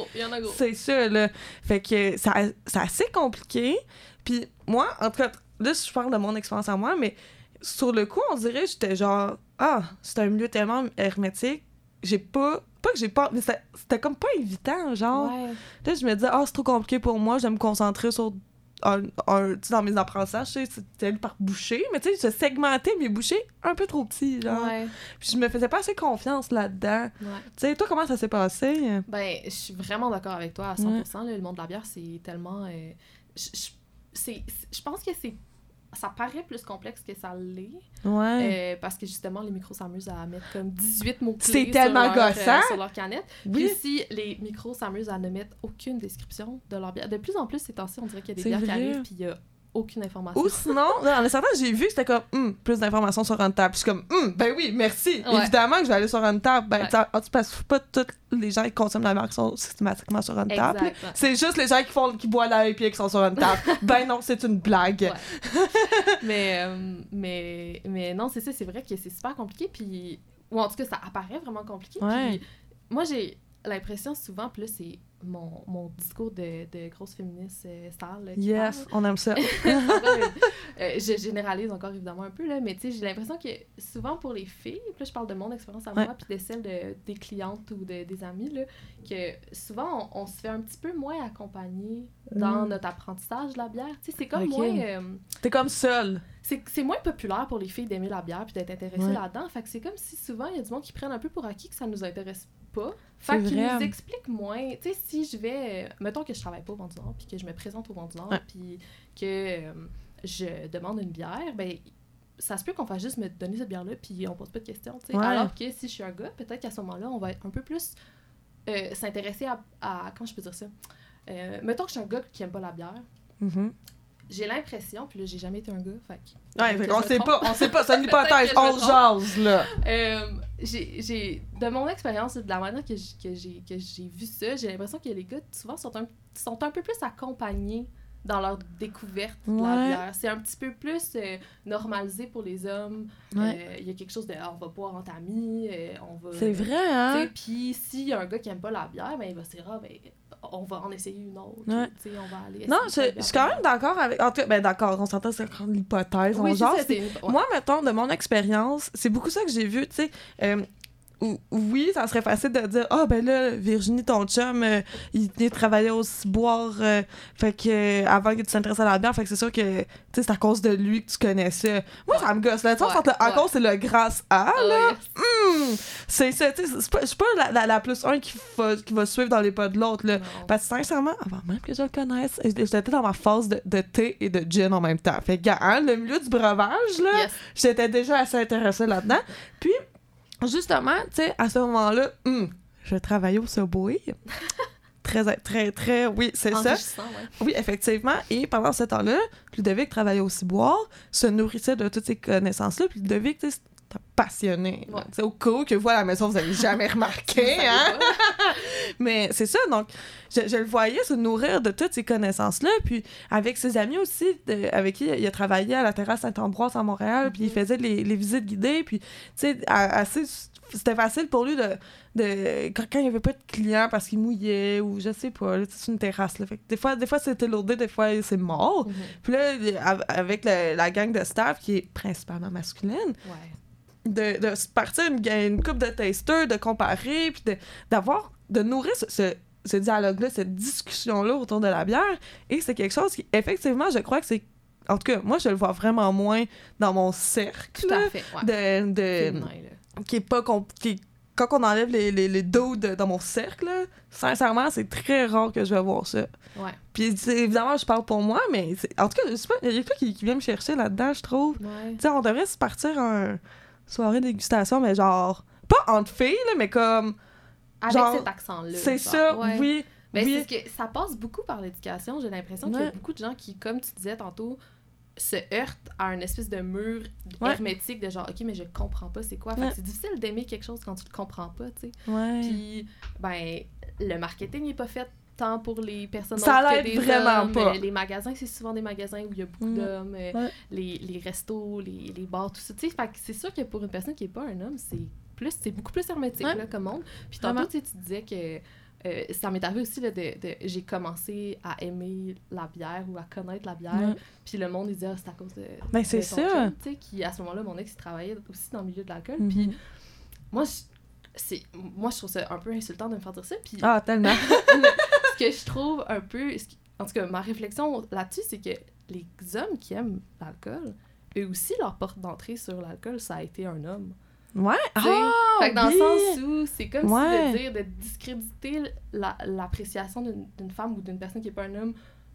C'est ça, là. Fait que ça- c'est assez compliqué. Puis moi, en tout cas, là, je parle de mon expérience à moi, mais sur le coup, on dirait, j'étais genre, ah, c'est un milieu tellement hermétique. J'ai pas. Pas que j'ai pas. Mais c'était comme pas évident, genre. Ouais. Là, je me disais, ah, c'est trop compliqué pour moi, je vais me concentrer sur. Un, un- tu sais, dans mes apprentissages, tu sais, c'était par boucher, mais tu sais, je segmentais mes bouchées un peu trop petits, genre. Ouais. Puis je me faisais pas assez confiance là-dedans. Ouais. Tu sais, toi, comment ça s'est passé? Ben, je suis vraiment d'accord avec toi à 100%. là, le monde de la bière, c'est tellement. euh, je pense que c'est. Ça paraît plus complexe que ça l'est. Ouais. euh, parce que justement, les micros s'amusent à mettre comme 18 mots-clés. Sur leur, euh, sur leur canette. oui. Puis si les micros s'amusent à ne mettre aucune description de leur bière. De plus en plus, ces temps-ci, on dirait qu'il y a des bières qui arrivent, puis il y a aucune information. Ou sinon, dans les certains, j'ai vu que c'était comme Hum, plus d'informations sur Untap. Puis je suis comme Hum, ben oui, merci. Ouais. Évidemment que je vais aller sur Untap. Ben, Ouais. t'as- ah, tu passes pas tous les gens qui consomment la qui sont systématiquement sur là. Exact. ouais. C'est juste les gens qui font qui boivent la IPA qui sont sur Untap. ben non, c'est une blague. Mais, euh, mais, mais non, c'est ça, c'est vrai que c'est super compliqué. Puis, ou en tout cas, ça apparaît vraiment compliqué. Puis, moi, j'ai l'impression souvent, là, c'est mon, mon discours de, de grosse féministe euh, sale. là, Yes, on aime ça. Euh, je généralise encore évidemment un peu, là, mais tu sais, j'ai l'impression que souvent pour les filles, là, je parle de mon expérience à Ouais. moi, puis de celle de, des clientes ou de, des amis, là, que souvent, on, on se fait un petit peu moins accompagner dans Mm. notre apprentissage de la bière. Tu sais, c'est comme Ok. moins... euh, T'es comme seule. c'est c'est moins populaire pour les filles d'aimer la bière puis d'être intéressées Ouais. là-dedans. Fait que c'est comme si souvent il y a du monde qui prennent un peu pour acquis que ça nous intéresse pas. Fait qu'ils nous expliquent moins. Tu sais, si je vais. euh, Mettons que je travaille pas au Vent du Nord puis que je me présente au Vent du Nord Ouais. puis que euh, je demande une bière, ben ça se peut qu'on fasse juste me donner cette bière-là puis on pose pas de questions. tu sais. Ouais. Alors que si je suis un gars, peut-être qu'à ce moment-là, on va être un peu plus euh, s'intéresser à, à. Comment je peux dire ça? Euh, mettons que je suis un gars qui aime pas la bière. Mhm. J'ai l'impression, puis là, j'ai jamais été un gars, fait que Ouais, fait qu'on sait trompe. pas, on sait pas, hypothèse, que je me on jase, là. Euh, j'ai, j'ai- de mon expérience, de la manière que j'ai, que j'ai vu ça, j'ai l'impression que les gars, souvent, sont un, sont un peu plus accompagnés dans leur découverte de la bière. C'est un petit peu plus euh, normalisé pour les hommes. Ouais. Euh, Il y a quelque chose de ah, on va boire entre amis, euh, on va. C'est vrai, hein? Puis s'il y a un gars qui aime pas la bière, ben, il va se dire ah, ben, on va en essayer une autre. Ouais. Tu sais, on va aller. Non, je suis quand même d'accord avec. En tout cas, ben d'accord, on s'entend, c'est encore l'hypothèse, Oui, ça, ouais. Moi, mettons, de mon expérience, c'est beaucoup ça que j'ai vu, tu sais. euh, oui, ça serait facile de dire Ah, ben là, Virginie, ton chum, euh, il venait travailler au ciboire, euh, fait que, euh, avant que tu t'intéresses à la bière, fait que c'est sûr que, c'est à cause de lui que tu connaissais. Moi, ça me gosse, là. Tu Ouais, entre le à ouais. cause, c'est le grâce à, Ah, là. Hum, c'est ça, tu sais, c'est pas, je suis pas la, la, la plus un qui va, qui va suivre dans les pas de l'autre, là. Parce que sincèrement, avant même que je le connaisse, j'étais dans ma phase de, de thé et de gin en même temps. Fait que, hein, le milieu du breuvage, là, Yes. j'étais déjà assez intéressée là-dedans. Puis, justement, tu sais, à ce moment-là, hum, je travaillais au Subway. très, très, très, oui, c'est ça. Ouais. Oui, effectivement. Et pendant ce temps-là, Ludovic travaillait au ciboire, se nourrissait de toutes ces connaissances-là. Puis Ludovic, passionné. Au cas où que vous, à la maison, vous n'avez jamais remarqué. hein? Mais c'est ça, donc, je, le voyais se nourrir de toutes ces connaissances-là. Puis, avec ses amis aussi, avec qui il a travaillé à la terrasse Saint-Ambroise à Montréal, puis il mm-hmm. faisait les, les visites guidées. Puis, tu sais, assez c'était facile pour lui de, de quand, il n'y avait pas de clients parce qu'il mouillait ou je sais pas c'est une terrasse là. Fait des fois des fois c'était lourdé des fois c'est mort mm-hmm. puis là avec la gang de staff qui est principalement masculine de, de partir une, une coupe de testeurs de comparer puis d'avoir de, nourrir ce, ce, dialogue-là, cette discussion-là autour de la bière. Et c'est quelque chose qui, effectivement, je crois que c'est en tout cas, moi, je le vois vraiment moins dans mon cercle. Tout à fait, De, de, qui est pas. Quand on enlève les, les, les dos dans mon cercle, sincèrement, c'est très rare que je vais voir ça. Ouais. Puis évidemment, je parle pour moi, mais en tout cas, il y a quelqu'un qui, qui vient me chercher là-dedans, je trouve. Tu sais, on devrait se partir en soirée dégustation, mais genre, pas entre filles, là, mais comme. Avec cet accent-là. C'est ça, oui. Mais oui. c'est que ça passe beaucoup par l'éducation. J'ai l'impression qu'il y a beaucoup de gens qui, comme tu disais tantôt, se heurte à un espèce de mur hermétique de genre, OK, mais je comprends pas c'est quoi. c'est difficile d'aimer quelque chose quand tu le comprends pas, tu sais. Puis, ben, le marketing n'est pas fait tant pour les personnes ça l'aide vraiment pas les magasins c'est souvent des magasins où il y a beaucoup mm. d'hommes euh, les, les restos les, les bars tout ça tu sais c'est sûr que pour une personne qui est pas un homme c'est plus c'est beaucoup plus hermétique là comme monde puis tantôt tu disais que euh, ça m'est arrivé aussi, là, de, de j'ai commencé à aimer la bière ou à connaître la bière. Puis le monde, il disait, ah, c'est à cause de. Ben, c'est ça. Tu sais, qui, à ce moment-là, mon ex, il travaillait aussi dans le milieu de l'alcool. Mm-hmm. Puis moi, c'est moi, je trouve ça un peu insultant de me faire dire ça. Puis, ah, tellement. ce que je trouve un peu. En tout cas, ma réflexion là-dessus, c'est que les hommes qui aiment l'alcool, eux aussi, leur porte d'entrée sur l'alcool, ça a été un homme. Ouais. Ah, fait que dans le sens où c'est comme si de dire de discréditer l'appréciation d'une femme ou d'une personne qui n'est pas un homme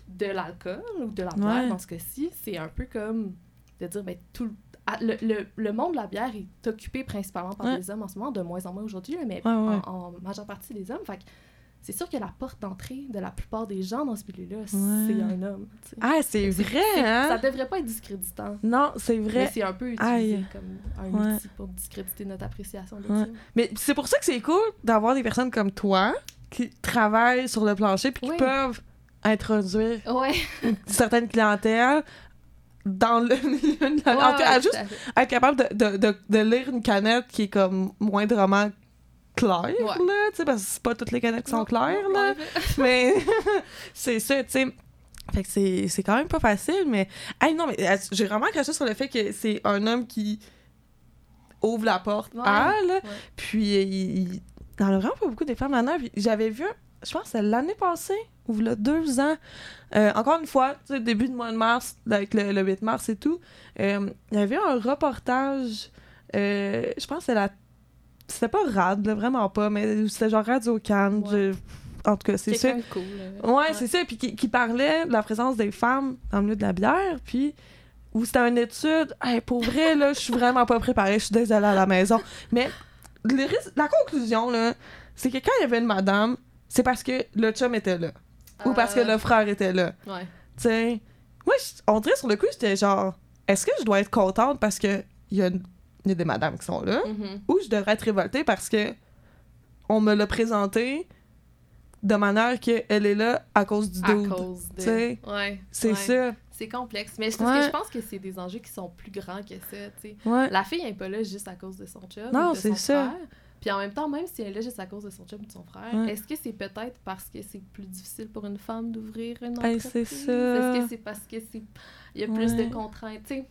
de l'alcool ou de la bière dans ce cas-ci, c'est un peu comme de dire ben tout le, le, le, monde de la bière est occupé principalement par des hommes en ce moment, de moins en moins aujourd'hui, mais en, en, majeure partie des hommes. Fait que c'est sûr que la porte d'entrée de la plupart des gens dans ce milieu-là, c'est un homme. Ah, c'est vrai, hein? Ça devrait pas être discréditant. Non, c'est vrai. Mais c'est un peu utilisé comme un outil pour discréditer notre appréciation des hommes. Mais c'est pour ça que c'est cool d'avoir des personnes comme toi qui travaillent sur le plancher puis qui peuvent introduire une certaine clientèle dans le milieu de la... juste être capable de, de, de, lire une canette qui est comme moindrement clair, là, tu sais, parce que c'est pas toutes les canettes qui sont claires, là. mais c'est ça, tu sais. Fait que c'est quand même pas facile, mais. Hey, non, mais j'ai vraiment craché sur le fait que c'est un homme qui ouvre la porte à, là. Puis il, il, en a vraiment pas beaucoup des femmes. J'avais vu, je pense l'année passée, ou là, deux ans. Euh, encore une fois, début de mois de mars, avec le, 8 mars et tout, euh, il y avait un reportage, euh, je pense c'est la c'était pas rad, vraiment pas, mais c'était genre Radio Cannes. En tout cas, c'est ça. Cool, ouais, c'est ça. Puis qui, parlait de la présence des femmes dans le milieu de la bière. Puis où c'était une étude. pour vrai, là, je suis vraiment pas préparée. Je suis désolée à la maison. Mais la conclusion, là, c'est que quand il y avait une madame, c'est parce que le chum était là. Ou parce que euh. le frère était là. Ouais. Tu sais, moi, on dirait sur le coup, j'étais genre, est-ce que je dois être contente parce que il y a une des madames qui sont là, mm-hmm. ou je devrais être révoltée parce que on me l'a présenté de manière qu'elle est là à cause du dos. À cause de... Ouais, c'est ça. C'est complexe. Mais parce que je pense que c'est des enjeux qui sont plus grands que ça. La fille n'est pas là juste à cause de son chum. Non, c'est ça. Puis en même temps, même si elle est là juste à cause de son chum ou de son frère, est-ce que c'est peut-être parce que c'est plus difficile pour une femme d'ouvrir une entreprise? c'est ça. Est-ce que c'est parce que c'est il y a plus de contraintes? sais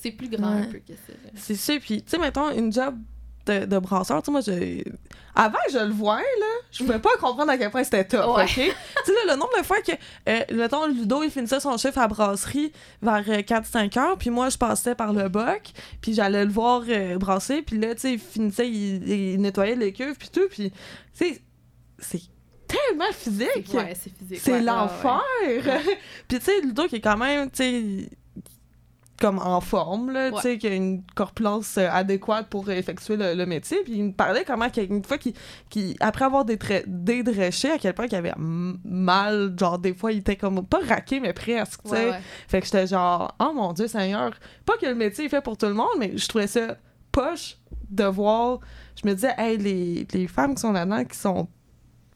c'est plus grand un peu que ça. C'est ça. Puis, tu sais, mettons, une job de, de brasseur, tu sais, moi, je... avant je le voyais, là, je pouvais pas comprendre à quel point c'était top, OK? tu sais, le nombre de fois que, euh, mettons, Ludo, il finissait son chiffre à brasserie vers 4-5 euh, heures, puis moi, je passais par le boc, puis j'allais le voir euh, brasser, puis là, tu sais, il finissait, il, nettoyait les cuves, puis tout, puis, tu sais, c'est tellement physique. Ouais, c'est physique. C'est l'enfer. puis tu sais, Ludo qui est quand même, tu sais, comme en forme, là, tu sais, qui a une corpulence euh, adéquate pour effectuer le, métier. Puis il me parlait comment qu'une fois qu'il, après avoir dédréché, à quel point il avait mal, genre des fois il était comme, pas raqué, mais presque, tu sais. Fait que j'étais genre, oh mon Dieu Seigneur, pas que le métier est fait pour tout le monde, mais je trouvais ça poche de voir. Je me disais, hey, les, les femmes qui sont là-dedans, qui sont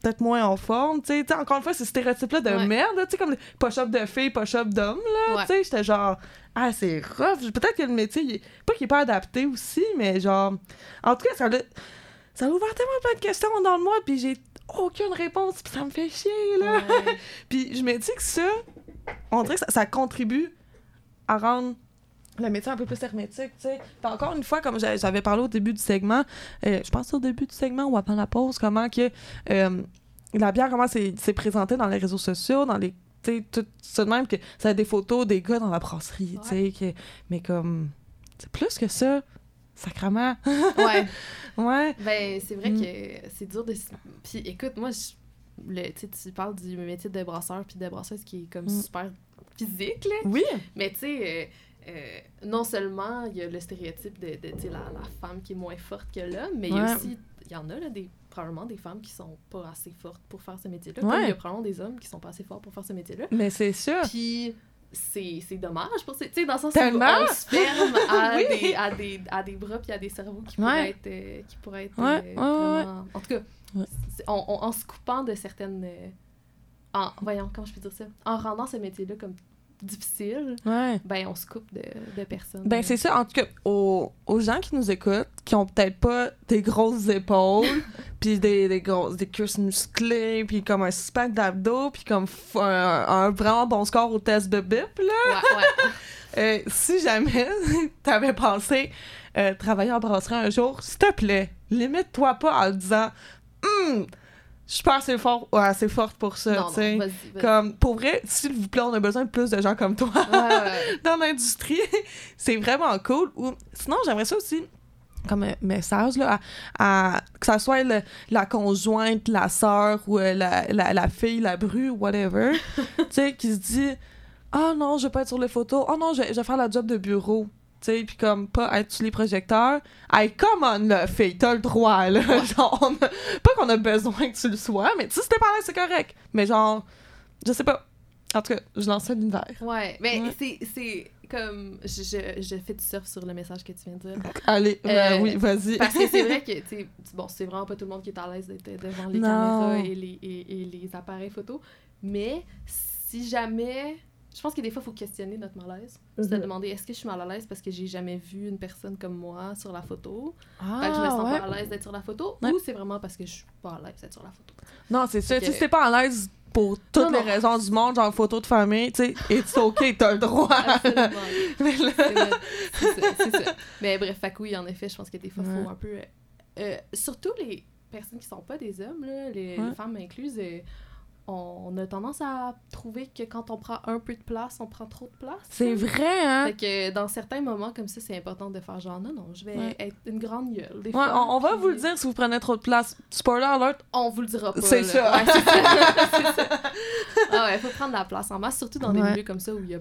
peut-être moins en forme, tu sais. Encore une fois, ce stéréotype-là de Ouais. merde, tu sais, comme push-up de filles, push-up d'hommes, là, Ouais. tu sais. J'étais genre, ah, c'est rough. Peut-être que le métier, il est- pas qu'il est pas adapté aussi, mais genre, en tout cas, ça l'a ça a ouvert tellement plein de questions dans le moi, puis j'ai aucune réponse, puis ça me fait chier, là. Ouais. Puis je me dis que ça, on dirait que ça, ça contribue à rendre le métier un peu plus hermétique, tu sais. Encore une fois, comme j'a- j'avais parlé au début du segment, euh, je pense au début du segment ou avant la pause, comment que euh, la bière, comment c'est présenté dans les réseaux sociaux, dans les tu sais, tout ça de même, que ça a des photos des gars dans la brasserie, tu sais, que- mais comme, c'est plus que ça, sacrement. ouais. ouais. Ben, c'est vrai Mm. que c'est dur de. Puis écoute, moi, je- le, tu parles du métier de brasseur puis de brasseuse qui est comme Mm. super physique, là. Oui. Mais tu sais, euh, non seulement il y a le stéréotype de, de la, la femme qui est moins forte que l'homme, mais il y a aussi, il y en a là, des, probablement des femmes qui sont pas assez fortes pour faire ce métier-là. Ouais. Comme il y a probablement des hommes qui sont pas assez forts pour faire ce métier-là. Mais c'est ça. Puis c'est dommage pour ces- tu sais dans le sens Tellement! où on se ferme à, Oui. des, à, des, à des bras puis à des cerveaux qui Ouais. pourraient être euh, qui pourraient être euh, vraiment en tout cas on- on- en se coupant de certaines en voyons comment je peux dire ça? En rendant ce métier-là comme difficile Ouais. ben on se coupe de, de personnes Ben, c'est ça. En tout cas, aux, aux gens qui nous écoutent, qui ont peut-être pas des grosses épaules, puis des, des grosses des cuisses musclées, puis comme un six-pack d'abdos, puis comme un, un vraiment bon score au test de bip, là. ouais, ouais. Euh, si jamais t'avais pensé euh, travailler en brasserie un jour, s'il te plaît, limite-toi pas en disant Hum, je suis pas assez, fort, ouais, assez forte pour ça, tu sais. Comme, pour vrai, s'il vous plaît, on a besoin de plus de gens comme toi Ouais, ouais, ouais. dans l'industrie. c'est vraiment cool. Ou, sinon, j'aimerais ça aussi comme un message, là, à, à- que ça soit le- la conjointe, la sœur ou euh, la, la, la fille, la bru, whatever, tu sais, qui se dit « Ah non, je vais pas être sur les photos. Oh non, je, je vais faire la job de bureau. » Tu puis comme pas être sur les projecteurs. Hey, come on, là, fille, t'as le droit, là. genre, on a- pas qu'on a besoin que tu le sois, mais tu sais, si t'es pas là, c'est correct. Mais genre, je sais pas. En tout cas, je lance ça l'univers. Ouais, mais Ouais. c'est comme je, je, je fais du surf sur le message que tu viens de dire Allez, Euh, euh, oui, vas-y. Parce que c'est vrai que, tu sais, bon, c'est vraiment pas tout le monde qui est à l'aise d'être devant les Non. caméras et les, et, et les appareils photo. Mais si jamais. Je pense que des fois, il faut questionner notre malaise. Se Mhm. demander est-ce que je suis mal à l'aise parce que j'ai jamais vu une personne comme moi sur la photo? Ah, fait que je me sens ouais. pas à l'aise d'être sur la photo. Ouais. Ou c'est vraiment parce que je suis pas à l'aise d'être sur la photo? Non, c'est ça. Fait Tu sais, que- pas à l'aise pour toutes Non, les non. raisons du monde, genre photo de famille, tu sais, it's ok, t'as le droit. Mais là- C'est ça. Mais bref, fait que oui, en effet, je pense que des fois, il Ouais. faut un peu. euh, surtout les personnes qui sont pas des hommes, là, les femmes incluses, euh, on, a tendance à trouver que quand on prend un peu de place, on prend trop de place. C'est là. vrai, hein? Fait que dans certains moments comme ça, c'est important de faire genre non, non, je vais Ouais. être une grande gueule. Des Ouais, fois, on, on va puis vous le dire si vous prenez trop de place. Spoiler alert, On vous le dira pas. C'est ça. Ouais, c'est ça. Ah ouais, faut prendre la place en masse, surtout dans des milieux comme ça où il y a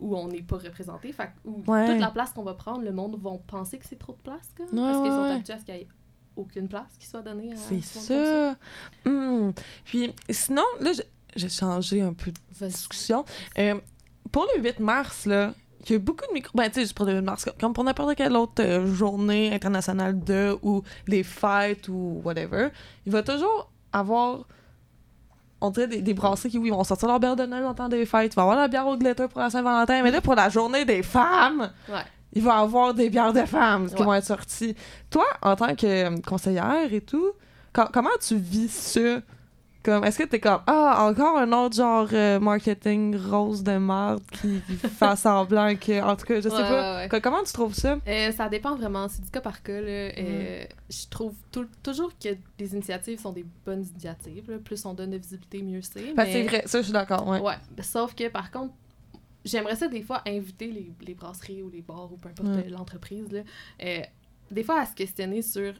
où on n'est pas représenté. Fait que- où toute la place qu'on va prendre, le monde vont penser que c'est trop de place, quoi, Ouais, parce qu'ils sont habitués à ce qu'il y ait aucune place qui soit donnée à c'est comme ça. Hmm. Puis sinon, là, j'ai- changé un peu de discussion. Euh, pour le 8 mars, là, il y a beaucoup de micro... Ben, tu sais, pour le 8 mars, comme pour n'importe quelle autre euh, journée internationale de, ou les fêtes, ou whatever, il va toujours avoir... On dirait des, des brasseries qui, oui, vont sortir leur bière de Noël en temps des fêtes. Il va y avoir la bière au glitter pour la Saint-Valentin. Mais là, pour la journée des femmes, Ouais. Il va y avoir des bières de femmes qui Ouais. vont être sorties. Toi, en tant que euh, conseillère et tout, co- comment tu vis ça? Comme, est-ce que t'es comme, ah, encore un autre genre euh, marketing rose de merde qui, qui fait semblant que, en tout cas, je sais Ouais, pas. ouais, ouais. Co- Comment tu trouves ça? Euh, ça dépend vraiment, c'est du cas par cas. Là. Mm. Euh, je trouve toujours que les initiatives sont des bonnes initiatives. là. Plus on donne de visibilité, mieux c'est. Ben, mais- c'est vrai, ça, je suis d'accord. Ouais, sauf que par contre, j'aimerais ça des fois inviter les, les brasseries ou les bars ou peu importe Ouais. euh, l'entreprise, là, euh, des fois à se questionner sur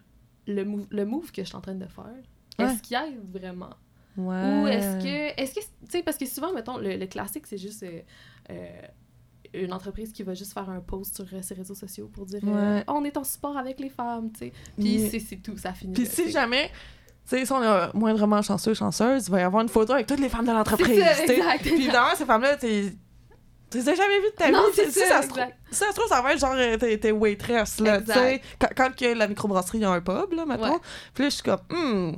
le move, le move que je suis en train de faire. Ouais. Est-ce qu'il aide vraiment? Ouais. Ou est-ce que. Est-ce que. Tu sais, parce que souvent, mettons, le, le classique, c'est juste. euh, euh, une entreprise qui va juste faire un post sur ses réseaux sociaux pour dire Ouais. Oh, on est en support avec les femmes, tu sais. Puis c'est- tout, ça finit. Puis si jamais, tu sais, si on est moindrement chanceux, chanceuse, il va y avoir une photo avec toutes les femmes de l'entreprise. Puis évidemment, ces femmes-là, tu les as jamais vus de ta Non, vie? c'est sais, ça, ça, se trouve, ça se trouve, ça va être genre euh, t'es, waitress, là, tu sais. Quand, quand que la microbrasserie a un pub, là, mettons. Ouais. Puis là, je suis comme, hum,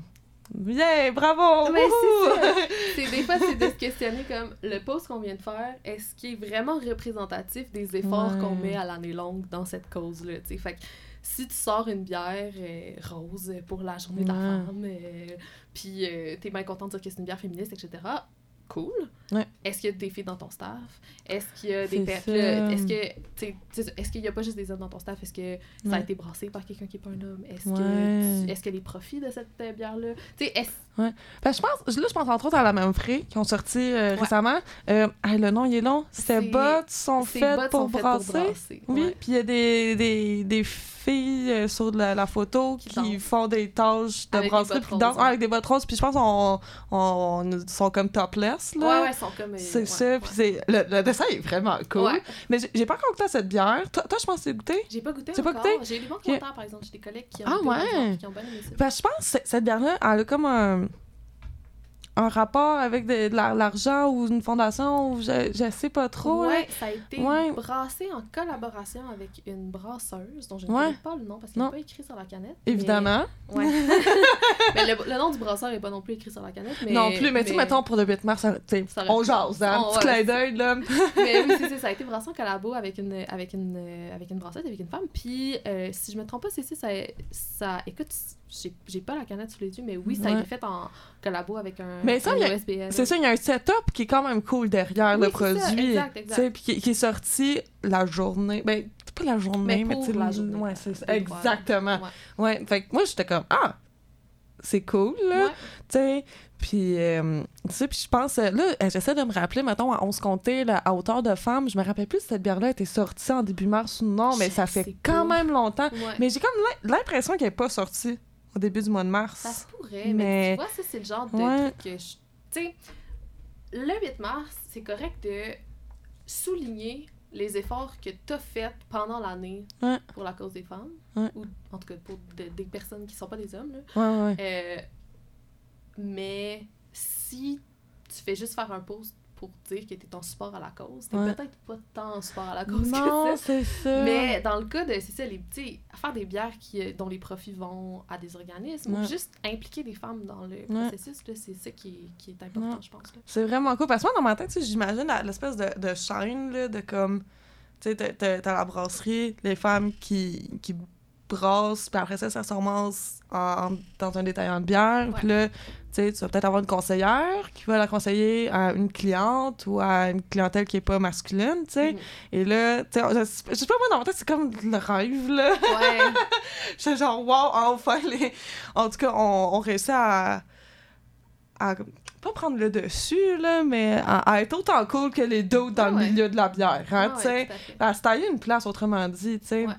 bien, bravo! Mais c'est ça. C'est des fois, c'est de se questionner comme le post qu'on vient de faire, est-ce qu'il est vraiment représentatif des efforts Ouais. qu'on met à l'année longue dans cette cause-là, tu sais? Fait que si tu sors une bière euh, rose pour la journée de la femme, euh, puis euh, t'es bien content de dire que c'est une bière féministe, etc., cool. Ouais. Est-ce qu'il y a des filles dans ton staff? Est-ce qu'il y a des. Est-ce que, est-ce qu'il y a pas juste des hommes dans ton staff? Est-ce que ça a été brassé par quelqu'un qui est pas un homme? Est-ce Ouais. que, tu- est-ce que les profits de cette euh, bière-là? Est-ce Ben, je pense, là, je pense entre autres à la même frais qui ont sorti euh, Ouais. récemment. Euh, hey, le nom, il est long. Ces C'est- bots sont faites bottes pour sont faites brasser. Oui, ouais. puis il y a des, des, des filles euh, sur la, la photo qui, font des tâches de Avec des brasserie, bottes puis dansent roses, ouais. ouais, avec des bottes roses. Puis je pense qu'on on, on- sont comme topless, là. Ouais, ouais, sont comme. euh, C'est ouais, ça, ouais. puis. Le, le dessin est vraiment cool. Ouais. Mais j'ai- j'ai pas encore goûté à cette bière. Toi, toi je pense que tu l'as goûté? J'ai pas goûté T'as pas goûté? J'ai eu des bons commentaires, par exemple. J'ai des collègues qui ont Ah, ouais? exemple, qui ont bien aimé ça. Je pense que cette bière-là, elle a comme un, un rapport avec de, de la- l'argent ou une fondation ou je, je sais pas trop. Ouais, ça a été Ouais. brassé en collaboration avec une brasseuse dont je ne Ouais. connais pas le nom parce qu'il n'est pas écrit sur la canette. Évidemment. Mais... Ouais. mais le, le nom du brasseur n'est pas non plus écrit sur la canette. Mais... non plus, mais, tu sais, mettons pour le 8 mars, ça- on jase, hein, Oh, petit clin d'œil, là. mais oui, c'est ça, ça a été brassé en collabo avec une, avec une, euh, avec une brasseuse, avec une femme. Puis, euh, si je me trompe pas, c'est ça, ça. Écoute, j'ai pas la canette sous les yeux, mais oui, ça a Ouais. été fait en collabo avec un, Mais ça. C'est ça, il y a un setup qui est quand même cool derrière Oui, le c'est ça, produit. exact, exact. Puis qui, qui est sorti la journée. Ben, c'est pas la journée, Mais la journée, Ouais, c'est ça. Exactement. Ouais. Ouais, fait que moi, j'étais comme, ah, c'est cool, là. Ouais. Tu sais, puis, euh, tu sais, puis je pense, euh, là, euh, j'essaie de me rappeler, mettons, à 11 comptés, là, à hauteur de femme, je me rappelle plus si cette bière-là était sortie en début mars ou non, mais ça fait quand même longtemps. Ouais. Mais j'ai comme l'im- l'impression qu'elle n'est pas sortie au début du mois de mars. Ça se pourrait, mais, Mais- tu vois, ça, c'est le genre de Ouais. truc que je. Tu sais, le 8 mars, c'est correct de souligner les efforts que tu as faits pendant l'année Ouais. pour la cause des femmes, Ouais. ou en tout cas pour de- des personnes qui sont pas des hommes. Là. Euh, mais si tu fais juste faire un post pour dire que tu es en support à la cause, t'es Ouais. peut-être pas tant en support à la cause Non, que ça. c'est ça. Mais dans le cas de, c'est ça, les petits, faire des bières qui, euh, dont les profits vont à des organismes, ou juste impliquer des femmes dans le processus, là, c'est ça qui est, qui est important, je pense. Là. C'est vraiment cool. Parce que moi, dans ma tête, tu j'imagine l'espèce de, de chaîne, là, de comme. Tu sais, t'as- t'as t'as la brasserie, les femmes qui, qui brassent, puis après ça, ça se ramasse en- dans un détaillant de bière. Puis là, tu sais, tu vas peut-être avoir une conseillère qui va la conseiller à une cliente ou à une clientèle qui est pas masculine, tu sais. Mhm. Et là, tu sais, je, je sais pas, moi, dans ma tête, c'est comme le rêve, là. Ouais, J'étais genre, wow, enfin, les... en tout cas, on, on réussit à, à pas prendre le dessus, là, mais à, à être autant cool que les d'autres dans Ah le milieu de la bière, hein, Ouais, tu sais. tout à se tailler une place, autrement dit, tu sais. Ouais.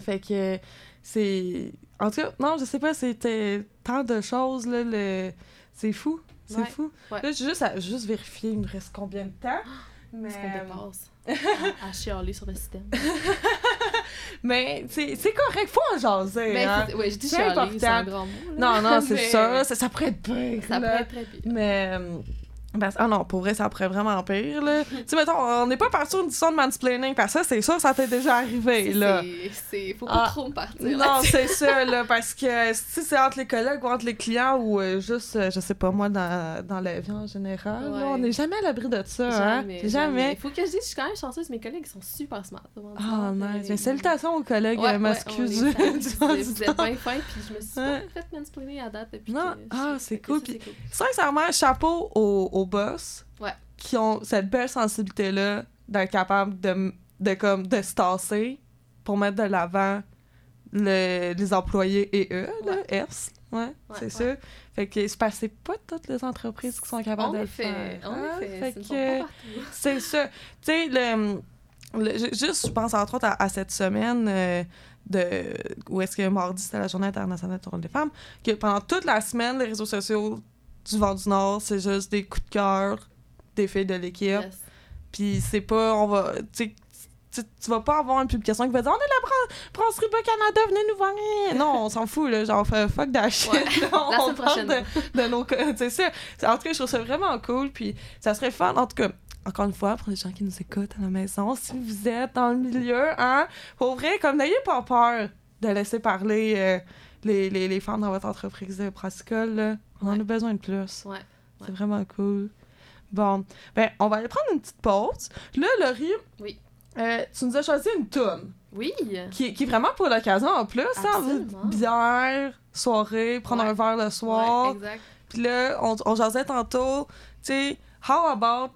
Fait que c'est... En tout cas, non, je sais pas, c'était tant de choses, là, le... c'est fou, c'est Ouais. fou. Ouais. Là, j'ai juste, à- juste vérifier, il me reste combien de temps? Mais, Parce qu'on dépasse à, à chialer sur le système. mais c'est c'est correct, faut en jaser, Mais hein. ouais, je dis C'est chialer, c'est un grand mot. là. Non, non, c'est Mais ça, ça, ça pourrait être pire, Ça là. pourrait être très pire. Mais. Parce- ah non, pour vrai, ça pourrait vraiment pire, là. tu sais, mettons, on n'est pas parti sur une discussion de mansplaining, parce que ça, c'est sûr, ça t'est déjà arrivé, là. C'est-. Faut pas Ah, trop me partir Non, c'est ça, là, parce que si c'est entre les collègues ou entre les clients ou euh, juste, euh, je sais pas moi, dans, dans la vie en général, là, on n'est jamais à l'abri de ça, Jamais, hein? jamais. Faut que je dise, je suis quand même chanceuse, mes collègues sont super smart. Ah, smart, nice. Mais salutations aux collègues Ouais, euh, ouais, du vous, êtes- bien fins, puis je me suis pas fait mansplainer à date depuis Non, que ah, c'est cool, puis- c'est cool. Sincèrement, chapeau aux, boss Ouais. qui ont cette belle sensibilité-là d'être capable de, de, comme, de se tasser pour mettre de l'avant le- les employés et eux, là, Ouais. Ouais, c'est ça. Fait que c'est c'est pas toutes les entreprises qui sont capables de le effet, faire. en hein. Fait pas c'est ça. Tu sais, le, le- ju- juste, je pense entre autres à, à cette semaine euh, de où est-ce que mardi, c'était la Journée internationale des femmes, que pendant toute la semaine, les réseaux sociaux du Vent du Nord, c'est juste des coups de cœur des filles de l'équipe. Yes. Puis c'est pas, on va, tu tu tu vas pas avoir une publication qui va dire on est la bra- brasserie Bas Canada, venez nous voir. Non, on s'en fout, là. Genre, fait fuck that shit. Ouais. La on parle de, de nos. C'est ça. En tout cas, je trouve ça vraiment cool. Puis ça serait fun. En tout cas, encore une fois, pour les gens qui nous écoutent à la maison, si vous êtes dans le milieu, hein, pour vrai, comme n'ayez pas peur de laisser parler euh, les, les, les, femmes dans votre entreprise de Practical, On en a besoin de plus. Ouais. C'est vraiment cool. Bon, ben, on va aller prendre une petite pause. Là, Laurie, oui. Euh, tu nous as choisi une tonne. Oui. Qui, qui, est vraiment pour l'occasion en plus. Hein, bière, soirée, prendre un verre le soir. Ouais, exact. Puis là, on, on jasait tantôt, tu sais, how about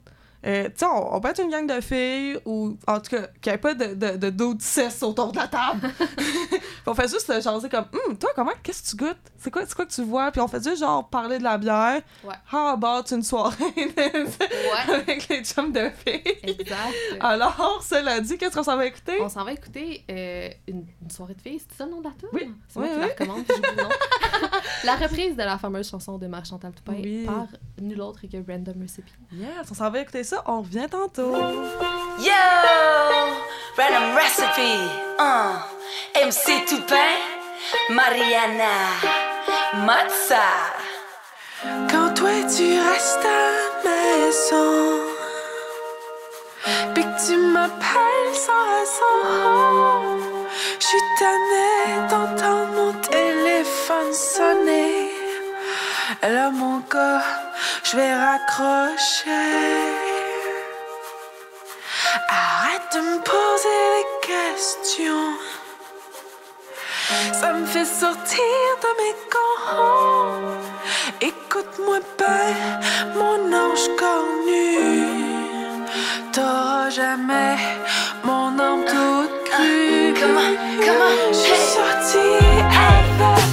euh, tu sais, on, peut être une gang de filles ou, en tout cas, qu'il n'y ait pas de, de, de d'autres cesse autour de la table. on fait juste jaser comme, hum, toi, comment, qu'est-ce que tu goûtes? C'est quoi, c'est quoi que tu vois? Puis on fait juste genre parler de la bière. Ouais. How about une soirée ouais. avec les chums de filles? Exact. Alors, cela dit, qu'est-ce qu'on s'en va écouter? On s'en va écouter euh, une, une, soirée de filles. C'est ça le nom de la tune? Oui. C'est oui, moi oui. qui la recommande, puis le nom. la reprise de la fameuse chanson de Marc Chantal Toupin oui. par nul autre que Random Recipe. Yes, on s'en va écouter ça. On revient tantôt. Yo, Random Recipe, uh, MC Toupin, Mariana, Matza. Quand toi tu restes à la maison, pis que tu m'appelles sans raison, j'suis tannée d'entendre mon téléphone sonner. Là, mon gars, j'vais raccrocher. Arrête de me poser des questions. Ça me fait sortir de mes gonds. Écoute-moi bien, mon ange cornu. T'auras jamais mon âme toute crue. Comment, comment, J'suis sortie avec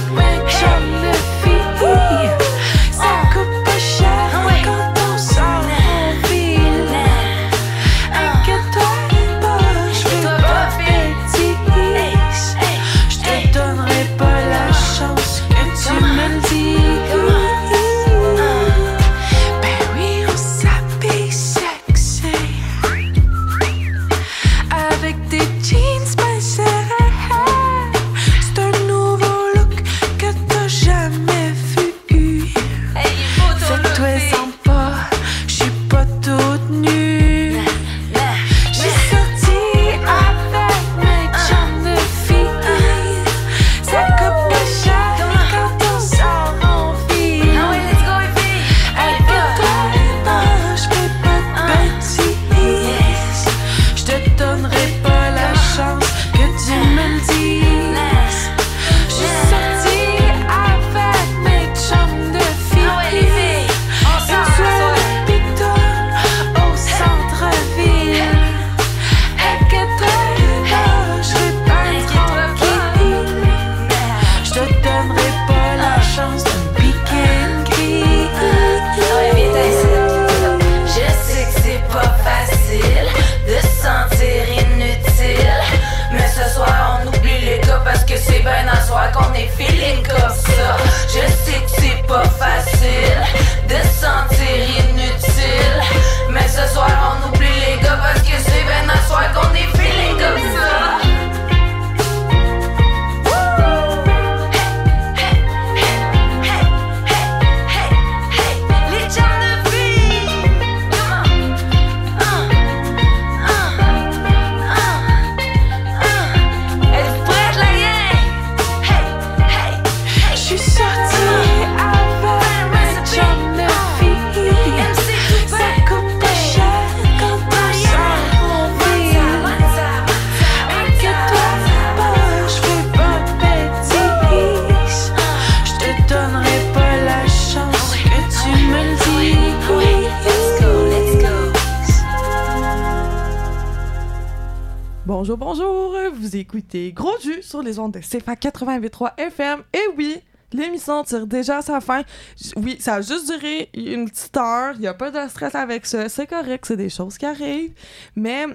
Bonjour, bonjour. Vous écoutez Gros Jus sur les ondes de CFA 88.3 FM. Et oui, l'émission tire déjà à sa fin. J- Oui, ça a juste duré une petite heure. Il n'y a pas de stress avec ça. C'est correct, c'est des choses qui arrivent. Mais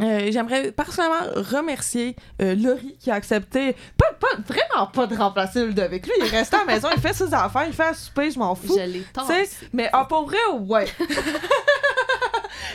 euh, j'aimerais personnellement remercier euh, Laurie qui a accepté, pas, pas, vraiment pas de remplacer Ludovic. Lui, il est resté à la maison, il fait ses affaires, il fait à souper, je m'en fous. Je mais en pour vrai, ouais.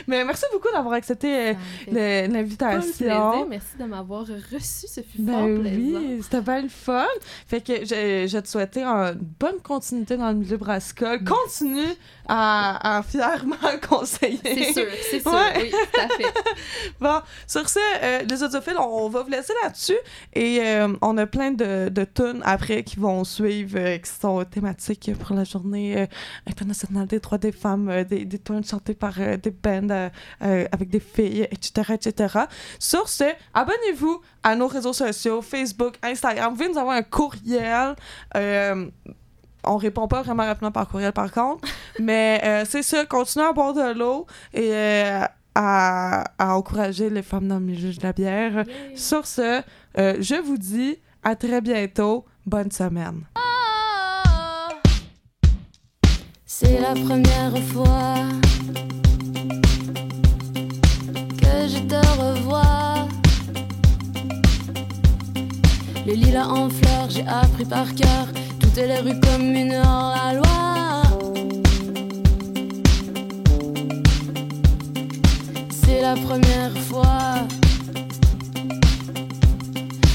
Mais merci beaucoup d'avoir accepté euh, l'invitation. Merci de m'avoir reçu. Ce fut ben fort oui, c'était pas le fun. Fait que je, je te souhaitais une bonne continuité dans le milieu brassicole. Continue à, à fièrement conseiller. C'est sûr, c'est sûr. Oui, tout à fait. bon, sur ce, euh, les audiophiles, on, va vous laisser là-dessus. Et euh, on a plein de, de tunes après qui vont suivre, euh, qui sont thématiques pour la journée internationale des droits des femmes, des, des tunes chantées par des bands avec des filles, etc., etc. Sur ce, abonnez-vous à nos réseaux sociaux, Facebook, Instagram. Vous pouvez nous avoir un courriel on répond pas vraiment rapidement par courriel par contre. Mais euh, c'est ça, continuez à boire de l'eau et euh, à, encourager les femmes dans le milieu de la bière. Sur ce, euh, je vous dis à très bientôt. Bonne semaine. C'est la première fois que je te revois. Le lilas en fleurs, j'ai appris par cœur les rues communes hors la loi. C'est la première fois.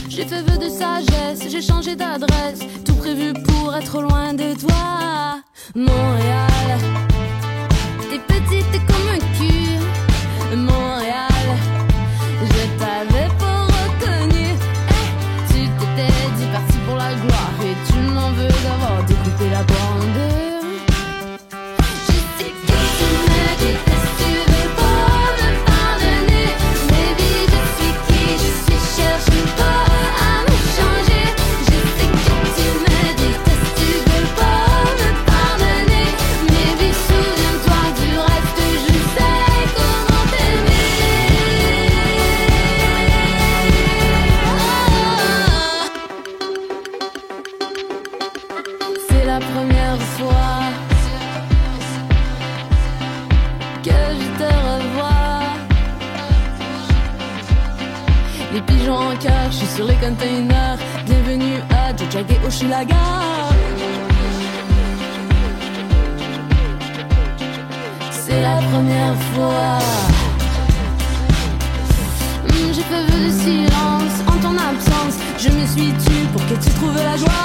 J'ai fait vœu de sagesse, j'ai changé d'adresse, tout prévu pour être loin de toi. Montréal, t'es petite comme un cul. Montréal, Je me suis tue pour que tu trouves la joie.